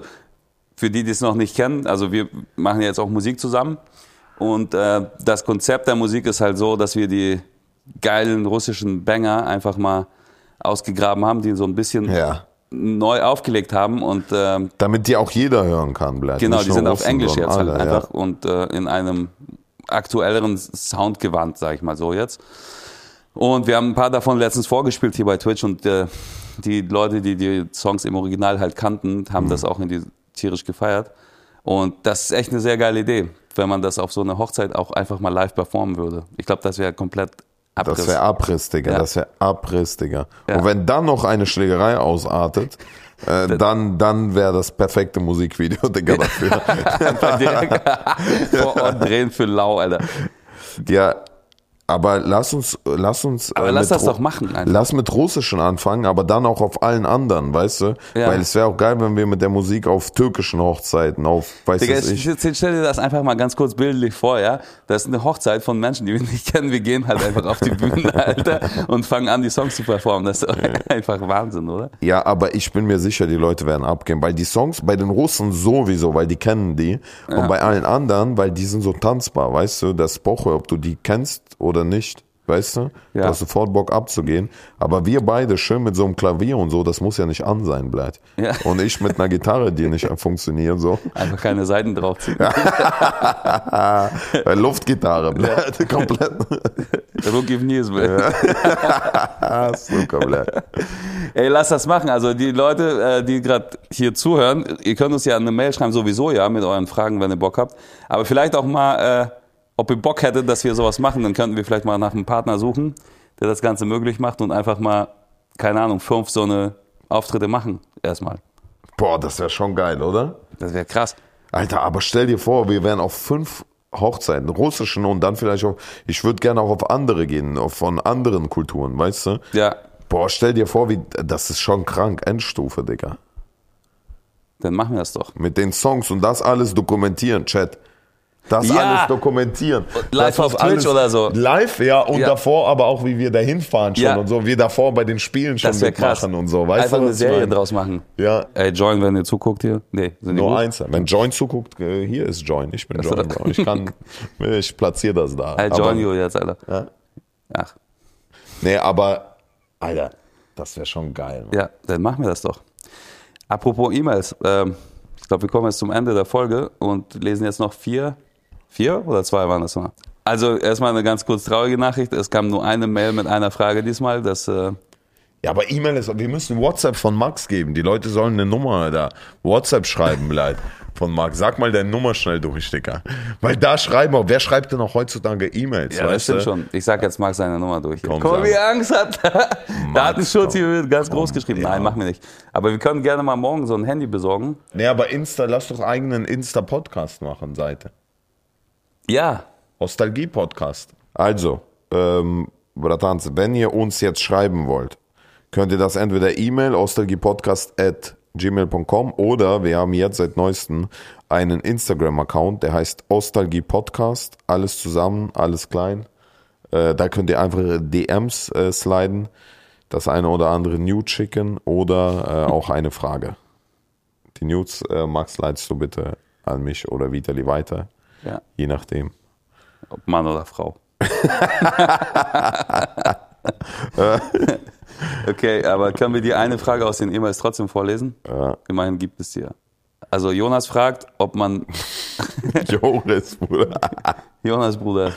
Speaker 1: für die, die es noch nicht kennen, also wir machen ja jetzt auch Musik zusammen und äh, das Konzept der Musik ist halt so, dass wir die geilen russischen Banger einfach mal ausgegraben haben, die so ein bisschen
Speaker 2: Ja.
Speaker 1: neu aufgelegt haben und ähm,
Speaker 2: Damit die auch jeder hören kann, bleibt.
Speaker 1: Genau, die sind auf Englisch jetzt halt
Speaker 2: alle,
Speaker 1: einfach und äh, in einem aktuelleren Soundgewand, sag ich mal so jetzt. Und wir haben ein paar davon letztens vorgespielt hier bei Twitch und äh, die Leute, die die Songs im Original halt kannten, haben
Speaker 2: Mhm.
Speaker 1: das auch in die tierisch gefeiert. Und das ist echt eine sehr geile Idee, wenn man das auf so einer Hochzeit auch einfach mal live performen würde. Ich glaube, das wäre komplett Abriss.
Speaker 2: Das wäre Abriss, Digga.
Speaker 1: Ja.
Speaker 2: Das wäre Abriss, Digga.
Speaker 1: Ja.
Speaker 2: Und wenn dann noch eine Schlägerei ausartet, äh, dann, dann wäre das perfekte Musikvideo, Digga, dafür.
Speaker 1: Vor Ort drehen für lau, Alter.
Speaker 2: ja, aber lass uns, lass uns.
Speaker 1: Aber
Speaker 2: äh,
Speaker 1: lass das
Speaker 2: Ru-
Speaker 1: doch machen einfach.
Speaker 2: Lass mit Russischen anfangen, aber dann auch auf allen anderen, weißt du?
Speaker 1: Ja.
Speaker 2: Weil es wäre auch geil, wenn wir mit der Musik auf türkischen Hochzeiten, auf, weißt du,
Speaker 1: ich,
Speaker 2: ich.
Speaker 1: stell dir das einfach mal ganz kurz bildlich vor, ja. Das ist eine Hochzeit von Menschen, die wir nicht kennen. Wir gehen halt einfach auf die Bühne, Alter, und fangen an, die Songs zu performen. Das ist einfach Wahnsinn, oder?
Speaker 2: Ja, aber ich bin mir sicher, die Leute werden abgehen, weil die Songs bei den Russen sowieso, weil die kennen die. Und bei allen anderen, weil die sind so tanzbar, weißt du, das Woche, ob du die kennst oder nicht. Weißt du?
Speaker 1: Ja.
Speaker 2: Du hast sofort Bock abzugehen. Aber wir beide schön mit so einem Klavier und so, das muss ja nicht an sein, bleibt.
Speaker 1: Ja.
Speaker 2: Und ich mit einer Gitarre, die nicht funktioniert, so.
Speaker 1: Einfach keine Seiten draufziehen.
Speaker 2: Äh, Luftgitarre, bleibt. Komplett.
Speaker 1: Rookie News, ja.
Speaker 2: Ah, super, bleibt.
Speaker 1: Ey, lass das machen. Also die Leute, äh, die gerade hier zuhören, ihr könnt uns ja eine Mail schreiben, sowieso ja, mit euren Fragen, wenn ihr Bock habt. Aber vielleicht auch mal, äh, ob ihr Bock hättet, dass wir sowas machen, dann könnten wir vielleicht mal nach einem Partner suchen, der das Ganze möglich macht und einfach mal, keine Ahnung, fünf so eine Auftritte machen. Erstmal.
Speaker 2: Boah, das wäre schon geil, oder?
Speaker 1: Das wäre krass.
Speaker 2: Alter, aber stell dir vor, wir wären auf fünf Hochzeiten, russischen und dann vielleicht auch, ich würde gerne auch auf andere gehen, auf von anderen Kulturen, weißt du?
Speaker 1: Ja,
Speaker 2: Boah, stell dir vor, wie, das ist schon krank, Endstufe, Digga.
Speaker 1: dann machen wir das doch.
Speaker 2: Mit den Songs und das alles dokumentieren, Chat. Das
Speaker 1: Ja.
Speaker 2: alles dokumentieren.
Speaker 1: Live
Speaker 2: das
Speaker 1: auf Twitch oder so.
Speaker 2: Live, ja, und
Speaker 1: Ja.
Speaker 2: davor aber auch, wie wir da hinfahren schon
Speaker 1: Ja.
Speaker 2: und so. Wir davor bei den Spielen schon
Speaker 1: Das wäre krass.
Speaker 2: mitmachen und so. Weißt
Speaker 1: Einfach
Speaker 2: du,
Speaker 1: eine Serie draus machen.
Speaker 2: Ja,
Speaker 1: Ey, Join, wenn ihr zuguckt hier. Nee, sind die
Speaker 2: nur
Speaker 1: gut?
Speaker 2: eins. Wenn Join zuguckt, äh, hier ist Join. Ich bin
Speaker 1: so.
Speaker 2: Join, Bro. Ich kann, ich platziere das da.
Speaker 1: Ey,
Speaker 2: Aber-
Speaker 1: Join you jetzt, Alter.
Speaker 2: Ja.
Speaker 1: Ach,
Speaker 2: Nee, aber, Alter, das wäre schon geil. Mann.
Speaker 1: ja, dann machen wir das doch. Apropos E-Mails. Ähm, ich glaube, wir kommen jetzt zum Ende der Folge und lesen jetzt noch vier, vier oder zwei waren das mal. Also erstmal eine ganz kurz traurige Nachricht. Es kam nur eine Mail mit einer Frage diesmal. Das, äh,
Speaker 2: Ja, aber E-Mail ist, wir müssen WhatsApp von Max geben. Die Leute sollen eine Nummer da, WhatsApp schreiben bleibt von Max. Sag mal deine Nummer schnell durch, Dicker. Weil da schreiben auch, wer schreibt denn auch heutzutage E-Mails?
Speaker 1: ja, das stimmt
Speaker 2: du?
Speaker 1: schon. Ich sag jetzt Max seine Nummer durch.
Speaker 2: Komm, sag.
Speaker 1: wie er Angst hat. da hat ein Schutz
Speaker 2: komm.
Speaker 1: hier ganz groß
Speaker 2: Komm,
Speaker 1: geschrieben.
Speaker 2: ja.
Speaker 1: Nein, machen wir nicht. Aber wir können gerne mal morgen so ein Handy besorgen.
Speaker 2: Nee, aber Insta, lass doch eigenen Insta-Podcast machen, Seite.
Speaker 1: Ja,
Speaker 2: Nostalgie-Podcast. Also, ähm, Bratans, wenn ihr uns jetzt schreiben wollt, könnt ihr das entweder E-Mail nostalgiepodcast at gmail.com oder wir haben jetzt seit neuestem einen Instagram-Account, der heißt Ostalgie-Podcast, alles zusammen, alles klein. Äh, da könnt ihr einfach DMs äh, sliden, das eine oder andere Nude schicken oder äh, auch eine Frage. Die Nudes, äh, Max, leitest du bitte an mich oder Vitali weiter,
Speaker 1: ja.
Speaker 2: je nachdem.
Speaker 1: Ob Mann oder Frau. okay, aber können wir die eine Frage aus den E-Mails trotzdem vorlesen?
Speaker 2: Ja.
Speaker 1: Immerhin gibt es die ja. Also Jonas fragt, ob man
Speaker 2: Joris, Bruder.
Speaker 1: Jonas Bruder,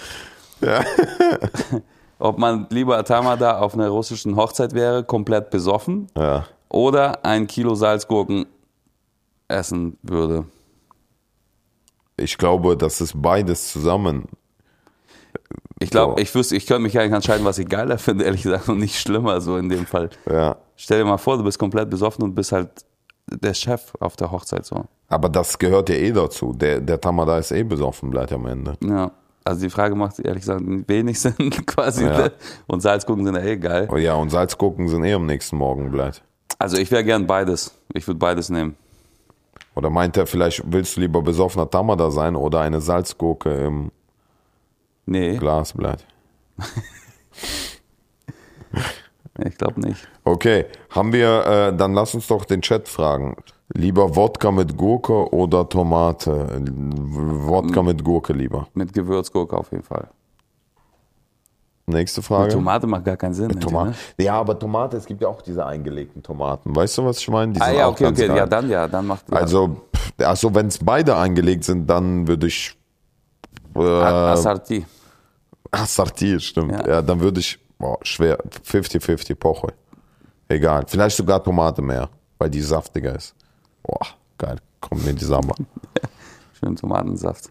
Speaker 1: ob man lieber Tamada auf einer russischen Hochzeit wäre, komplett besoffen,
Speaker 2: Ja.
Speaker 1: oder ein Kilo Salzgurken essen würde.
Speaker 2: Ich glaube, das ist beides zusammen.
Speaker 1: Ich glaube,
Speaker 2: So.
Speaker 1: ich wüsste, ich könnte mich eigentlich entscheiden, was ich geiler finde, ehrlich gesagt, und nicht schlimmer so in dem Fall.
Speaker 2: Ja.
Speaker 1: Stell dir mal vor, du bist komplett besoffen und bist halt der Chef auf der Hochzeit so.
Speaker 2: Aber das gehört ja eh dazu. Der, der Tamada ist eh besoffen, bleibt am Ende.
Speaker 1: Ja. Also die Frage macht ehrlich gesagt wenig Sinn quasi.
Speaker 2: Ja.
Speaker 1: Und Salzgurken sind ja eh geil.
Speaker 2: Oh ja, und Salzgurken sind eh am nächsten Morgen bleibt.
Speaker 1: Also ich wäre gern beides. Ich würde beides nehmen.
Speaker 2: Oder meint er, vielleicht willst du lieber besoffener Tamada sein oder eine Salzgurke im
Speaker 1: Nee,
Speaker 2: Glas bleibt?
Speaker 1: ich glaube nicht.
Speaker 2: Okay, haben wir, äh, dann lass uns doch den Chat fragen. Lieber Wodka mit Gurke oder Tomate? Wodka mit Gurke lieber.
Speaker 1: Mit Gewürzgurke auf jeden Fall.
Speaker 2: Nächste Frage.
Speaker 1: Tomate macht gar keinen Sinn.
Speaker 2: Tomate.
Speaker 1: Ne?
Speaker 2: Ja, aber Tomate, es gibt ja auch diese eingelegten Tomaten. Weißt du, was ich meine? Die
Speaker 1: Ah ja, okay, okay.
Speaker 2: geil.
Speaker 1: Ja, dann ja, dann macht ja.
Speaker 2: Also, also wenn es beide eingelegt sind, dann würde ich. Äh,
Speaker 1: Assorti.
Speaker 2: Assorti, stimmt. Ja.
Speaker 1: Ja.
Speaker 2: dann würde ich. Boah, schwer. 50-50 Poche. Egal. Vielleicht sogar Tomate mehr, weil die saftiger ist. Boah, geil. Kommt mir die Samba.
Speaker 1: Schön Tomatensaft.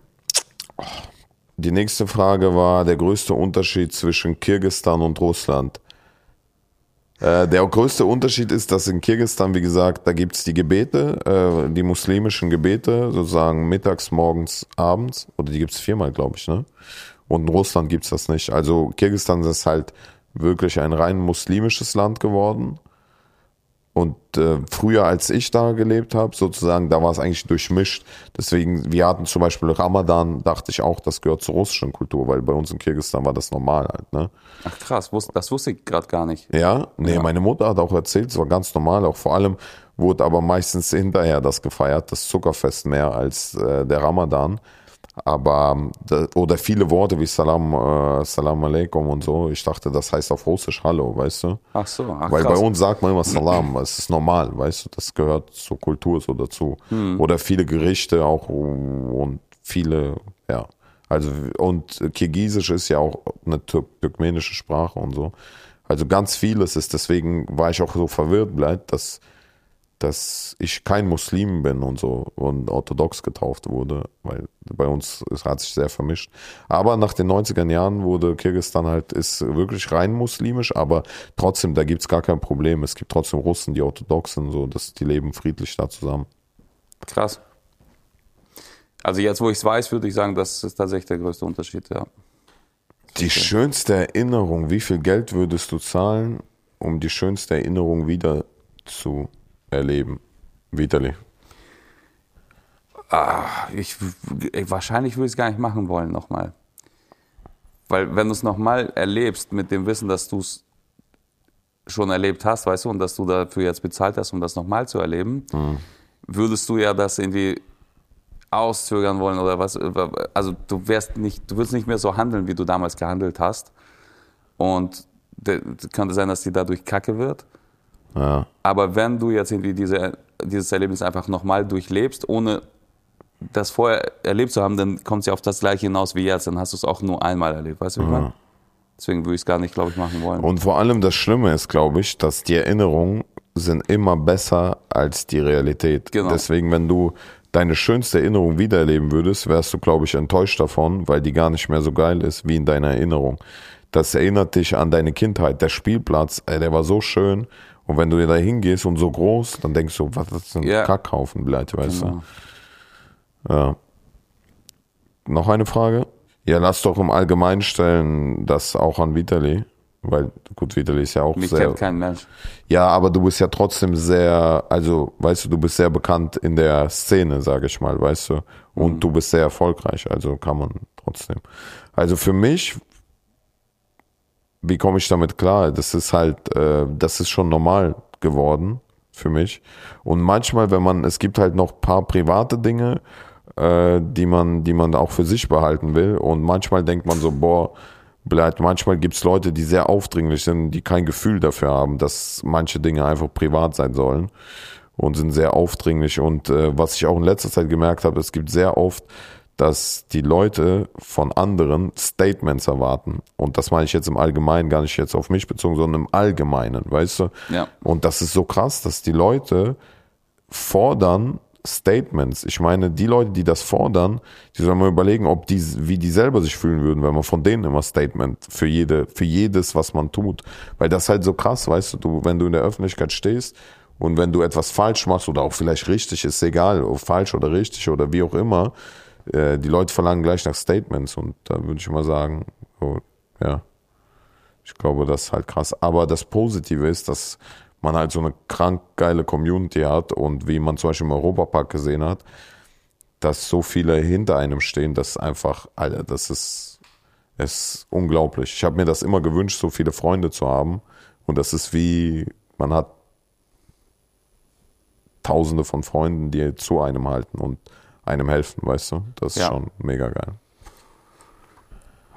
Speaker 2: Die nächste Frage war der größte Unterschied zwischen Kirgistan und Russland. Äh, der größte Unterschied ist, dass in Kirgistan, wie gesagt, da gibt's die Gebete, äh, die muslimischen Gebete, sozusagen mittags, morgens, abends. Oder die gibt's viermal, glaube ich, ne? Und in Russland gibt's das nicht. Also Kirgistan ist halt wirklich ein rein muslimisches Land geworden. Und äh, früher, als ich da gelebt habe, sozusagen, da war es eigentlich durchmischt. Deswegen, wir hatten zum Beispiel Ramadan, dachte ich auch, das gehört zur russischen Kultur, weil bei uns in Kirgisistan war das normal halt. Ne?
Speaker 1: Ach krass, das wusste ich gerade gar nicht.
Speaker 2: Ja, nee,
Speaker 1: Ja.
Speaker 2: meine Mutter hat auch erzählt, es war ganz normal. Auch vor allem wurde aber meistens hinterher das gefeiert, das Zuckerfest mehr als äh, der Ramadan. Aber ähm, oder viele Worte wie Salam, äh, Salam Aleikum und so. Ich dachte, das heißt auf Russisch Hallo, weißt du?
Speaker 1: Ach so, ach
Speaker 2: Weil
Speaker 1: krass.
Speaker 2: bei uns sagt man immer Salam, es ist normal, weißt du, das gehört zur Kultur so dazu.
Speaker 1: Hm.
Speaker 2: Oder viele Gerichte auch und viele, ja. Also, und Kirgisisch ist ja auch eine Tür turkmenische Sprache und so. Also ganz vieles ist, deswegen war ich auch so verwirrt bleibt, dass, dass ich kein Muslim bin und so und orthodox getauft wurde, weil bei uns es hat sich sehr vermischt. Aber nach den 90er Jahren wurde Kirgisistan halt, ist wirklich rein muslimisch, aber trotzdem, da gibt's gar kein Problem. Es gibt trotzdem Russen, die orthodox sind, so, dass die leben friedlich da zusammen.
Speaker 1: Krass. Also jetzt, wo ich es weiß, würde ich sagen, das ist tatsächlich der größte Unterschied, ja.
Speaker 2: Die schönste Erinnerung, wie viel Geld würdest du zahlen, um die schönste Erinnerung wieder zu erleben? Vitali.
Speaker 1: Ah, ich, ich, wahrscheinlich würde ich es gar nicht machen wollen nochmal. Weil wenn du es nochmal erlebst mit dem Wissen, dass du es schon erlebt hast, weißt du, und dass du dafür jetzt bezahlt hast, um das nochmal zu erleben, mhm. würdest du ja das irgendwie auszögern wollen oder was. Also du wärst nicht, du würdest nicht mehr so handeln, wie du damals gehandelt hast. Und könnte sein, dass die dadurch kacke wird. Ja. Aber wenn du jetzt irgendwie diese, dieses Erlebnis einfach nochmal durchlebst, ohne das vorher erlebt zu haben, dann kommt es ja auf das gleiche hinaus wie jetzt. Dann hast du es auch nur einmal erlebt. Weißt du, wie ich meine? Deswegen würde ich es gar nicht, glaube ich, machen wollen.
Speaker 2: Und vor allem das Schlimme ist, glaube ich, dass die Erinnerungen sind immer besser als die Realität. Genau. Deswegen, wenn du deine schönste Erinnerung wiedererleben würdest, wärst du, glaube ich, enttäuscht davon, weil die gar nicht mehr so geil ist wie in deiner Erinnerung. Das erinnert dich an deine Kindheit. Der Spielplatz, ey, der war so schön. Und wenn du da hingehst und so groß, dann denkst du, was ist denn ja. Kackhaufen bleibt, weißt genau. du? Ja. Noch eine Frage? Ja, lass doch im Allgemeinen stellen, das auch an Vitali. Weil, gut, Vitali ist ja auch
Speaker 1: Mich
Speaker 2: sehr.
Speaker 1: kennt kein Mensch.
Speaker 2: Ja, aber du bist ja trotzdem sehr, also, weißt du, du bist sehr bekannt in der Szene, sage ich mal, weißt du. Und mhm. du bist sehr erfolgreich, also kann man trotzdem. Also für mich wie komme ich damit klar? Das ist halt, äh, das ist schon normal geworden für mich. Und manchmal, wenn man, es gibt halt noch paar private Dinge, äh, die man, die man auch für sich behalten will. Und manchmal denkt man so, boah, bleibt, manchmal gibt's Leute, die sehr aufdringlich sind, die kein Gefühl dafür haben, dass manche Dinge einfach privat sein sollen und sind sehr aufdringlich. Und äh, was ich auch in letzter Zeit gemerkt habe, es gibt sehr oft dass die Leute von anderen Statements erwarten. Und das meine ich jetzt im Allgemeinen, gar nicht jetzt auf mich bezogen, sondern im Allgemeinen, weißt du?
Speaker 1: Ja.
Speaker 2: Und das ist so krass, dass die Leute fordern Statements. Ich meine, die Leute, die das fordern, die sollen mal überlegen, ob die, wie die selber sich fühlen würden, wenn man von denen immer Statement für jede, für jedes, was man tut. Weil das ist halt so krass, weißt du, du, wenn du in der Öffentlichkeit stehst und wenn du etwas falsch machst oder auch vielleicht richtig, ist egal, ob falsch oder richtig oder wie auch immer, äh, die Leute verlangen gleich nach Statements und da würde ich mal sagen, oh, ja, ich glaube, das ist halt krass. Aber das Positive ist, dass man halt so eine krank geile Community hat und wie man zum Beispiel im Europapark gesehen hat, dass so viele hinter einem stehen, das ist einfach, Alter, das ist, ist unglaublich. Ich habe mir das immer gewünscht, so viele Freunde zu haben und das ist wie, man hat tausende von Freunden, die zu einem halten und einem helfen, weißt du? Das ist ja. schon mega geil.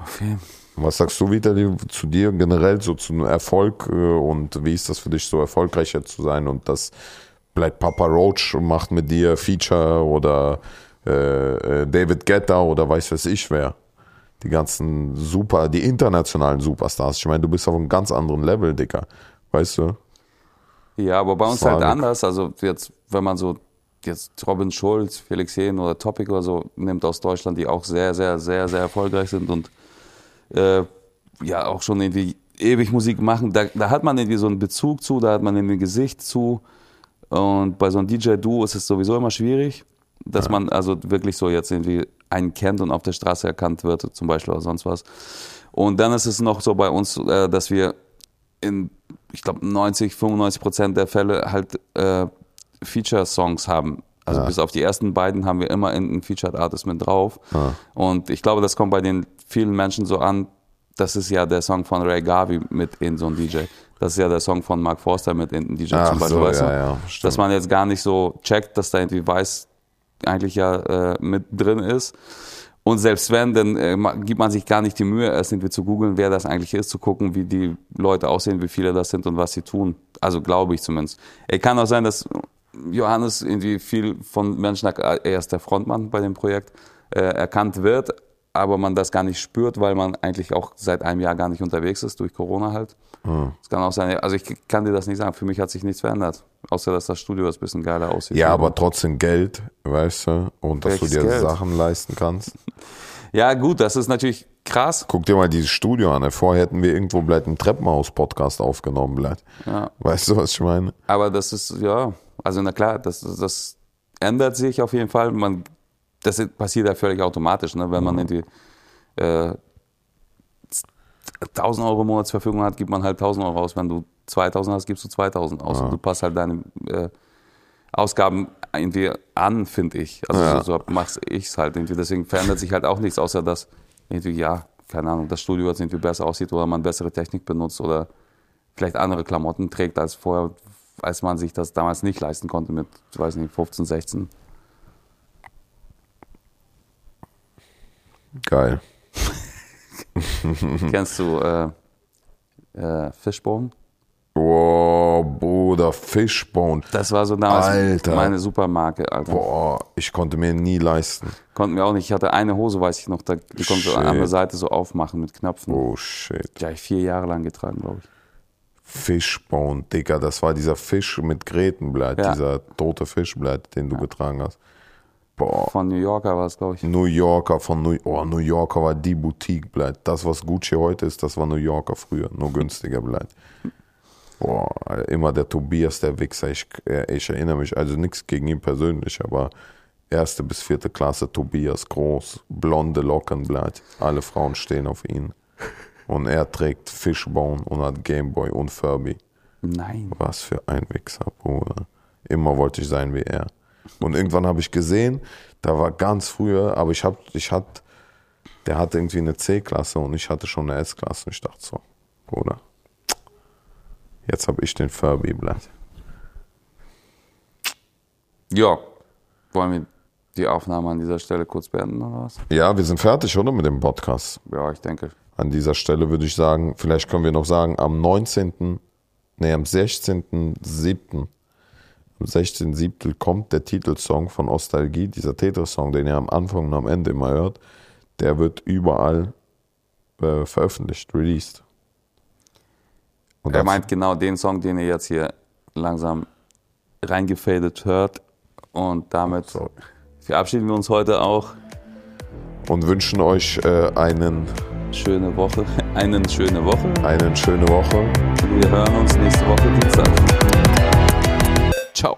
Speaker 1: Okay.
Speaker 2: Was sagst du wieder zu dir generell so zum Erfolg äh, und wie ist das für dich so erfolgreicher zu sein und das bleibt Papa Roach und macht mit dir Feature oder äh, äh, David Guetta oder weiß was ich wer. Die ganzen super, die internationalen Superstars. Ich meine, du bist auf einem ganz anderen Level, Dicker. Weißt du?
Speaker 1: Ja, aber bei uns Frage. halt anders. Also jetzt, wenn man so jetzt Robin Schulz, Felix Hehn oder Topic oder so nimmt aus Deutschland, die auch sehr, sehr, sehr, sehr erfolgreich sind und äh, ja auch schon irgendwie ewig Musik machen, da, da hat man irgendwie so einen Bezug zu, da hat man irgendwie ein Gesicht zu. Und bei so einem DJ-Duo ist es sowieso immer schwierig, dass ja. man also wirklich so jetzt irgendwie einen kennt und auf der Straße erkannt wird, zum Beispiel oder sonst was. Und dann ist es noch so bei uns, äh, dass wir in, ich glaube, 90, 95 Prozent der Fälle halt äh, Feature-Songs haben. Also ja. bis auf die ersten beiden haben wir immer einen Featured Artist mit drauf. Ja. Und ich glaube, das kommt bei den vielen Menschen so an. Das ist ja der Song von Ray Garvey mit in so einem DJ. Das ist ja der Song von Mark Forster mit in DJ
Speaker 2: Ach zum Beispiel. So, weißt ja, ja,
Speaker 1: dass man jetzt gar nicht so checkt, dass da irgendwie weiß eigentlich ja äh, mit drin ist. Und selbst wenn, dann äh, gibt man sich gar nicht die Mühe, erst irgendwie zu googeln, wer das eigentlich ist, zu gucken, wie die Leute aussehen, wie viele das sind und was sie tun. Also glaube ich zumindest. Es kann auch sein, dass Johannes irgendwie viel von Menschen, er ist der Frontmann bei dem Projekt, äh, erkannt wird, aber man das gar nicht spürt, weil man eigentlich auch seit einem Jahr gar nicht unterwegs ist, durch Corona halt. Mhm. Es kann auch sein, also ich kann dir das nicht sagen, für mich hat sich nichts verändert, außer dass das Studio ein bisschen geiler aussieht.
Speaker 2: Ja, aber trotzdem Geld, weißt du, und dass Welches du dir Geld? Sachen leisten kannst.
Speaker 1: ja, gut, das ist natürlich krass.
Speaker 2: Guck dir mal dieses Studio an. Vorher hätten wir irgendwo vielleicht einen Treppenhaus-Podcast aufgenommen, vielleicht. Ja. Weißt du, was ich meine?
Speaker 1: Aber das ist, ja, also na klar, das, das ändert sich auf jeden Fall. Man, das passiert ja völlig automatisch, ne? wenn man mhm. irgendwie äh, 1000 Euro Monatsverfügung hat, gibt man halt 1000 Euro aus. Wenn du 2000 hast, gibst du 2000 aus. Ja. Und du passt halt deine äh, Ausgaben irgendwie an, finde ich. Also
Speaker 2: Ja.
Speaker 1: so, so mache ich es halt irgendwie. Deswegen verändert sich halt auch nichts, außer dass irgendwie, ja, keine Ahnung, das Studio jetzt irgendwie besser aussieht oder man bessere Technik benutzt oder vielleicht andere Klamotten trägt als vorher, als man sich das damals nicht leisten konnte mit, ich weiß nicht, 15, 16.
Speaker 2: Geil.
Speaker 1: Kennst du äh, äh, Fishbone?
Speaker 2: Boah, Bruder, Fishbone.
Speaker 1: Das war so damals
Speaker 2: Alter.
Speaker 1: meine Supermarke, Alter.
Speaker 2: Boah, ich konnte mir nie leisten.
Speaker 1: Konnten wir auch nicht. Ich hatte eine Hose, weiß ich noch, da, die konnte so an der Seite so aufmachen mit Knöpfen.
Speaker 2: Oh shit.
Speaker 1: Die habe ich vier Jahre lang getragen, glaube ich.
Speaker 2: Fishbone, Digga, das war dieser Fisch mit Gretenblatt,
Speaker 1: Ja.
Speaker 2: dieser tote Fischblatt, den du getragen hast. Boah.
Speaker 1: Von New Yorker war es, glaube ich.
Speaker 2: New Yorker von New, oh, New Yorker war die Boutique Blatt. Das, was Gucci heute ist, das war New Yorker früher, nur günstiger Blatt. Boah, Alter, immer der Tobias, der Wichser. Ich, äh, ich erinnere mich, also nichts gegen ihn persönlich, aber erste bis vierte Klasse Tobias, groß, blonde Lockenblatt. Alle Frauen stehen auf ihn. Und er trägt Fishbone und hat Gameboy und Furby.
Speaker 1: Nein.
Speaker 2: Was für ein Wichser, Bruder. Immer wollte ich sein wie er. Und irgendwann habe ich gesehen, da war ganz früher, aber ich hab, ich hatte, der hatte irgendwie eine C-Klasse und ich hatte schon eine S-Klasse. Und ich dachte so, Bruder, jetzt habe ich den Furby-Blatt.
Speaker 1: Ja. Wollen wir die Aufnahme an dieser Stelle kurz beenden oder was?
Speaker 2: Ja, wir sind fertig, oder, mit dem Podcast?
Speaker 1: Ja, ich denke.
Speaker 2: An dieser Stelle würde ich sagen, vielleicht können wir noch sagen, am 19., nee, am 16.07., am 16.07. kommt der Titelsong von Ostalgie, dieser Tetris-Song, den ihr am Anfang und am Ende immer hört, der wird überall äh, veröffentlicht, released. Und
Speaker 1: Er meint genau den Song, den ihr jetzt hier langsam reingefadet hört. Und damit
Speaker 2: Sorry.
Speaker 1: verabschieden wir uns heute auch.
Speaker 2: und wünschen euch äh, einen,
Speaker 1: Schöne Woche. Einen schöne Woche.
Speaker 2: eine schöne Woche.
Speaker 1: Wir hören uns nächste Woche Dienstag. Ciao.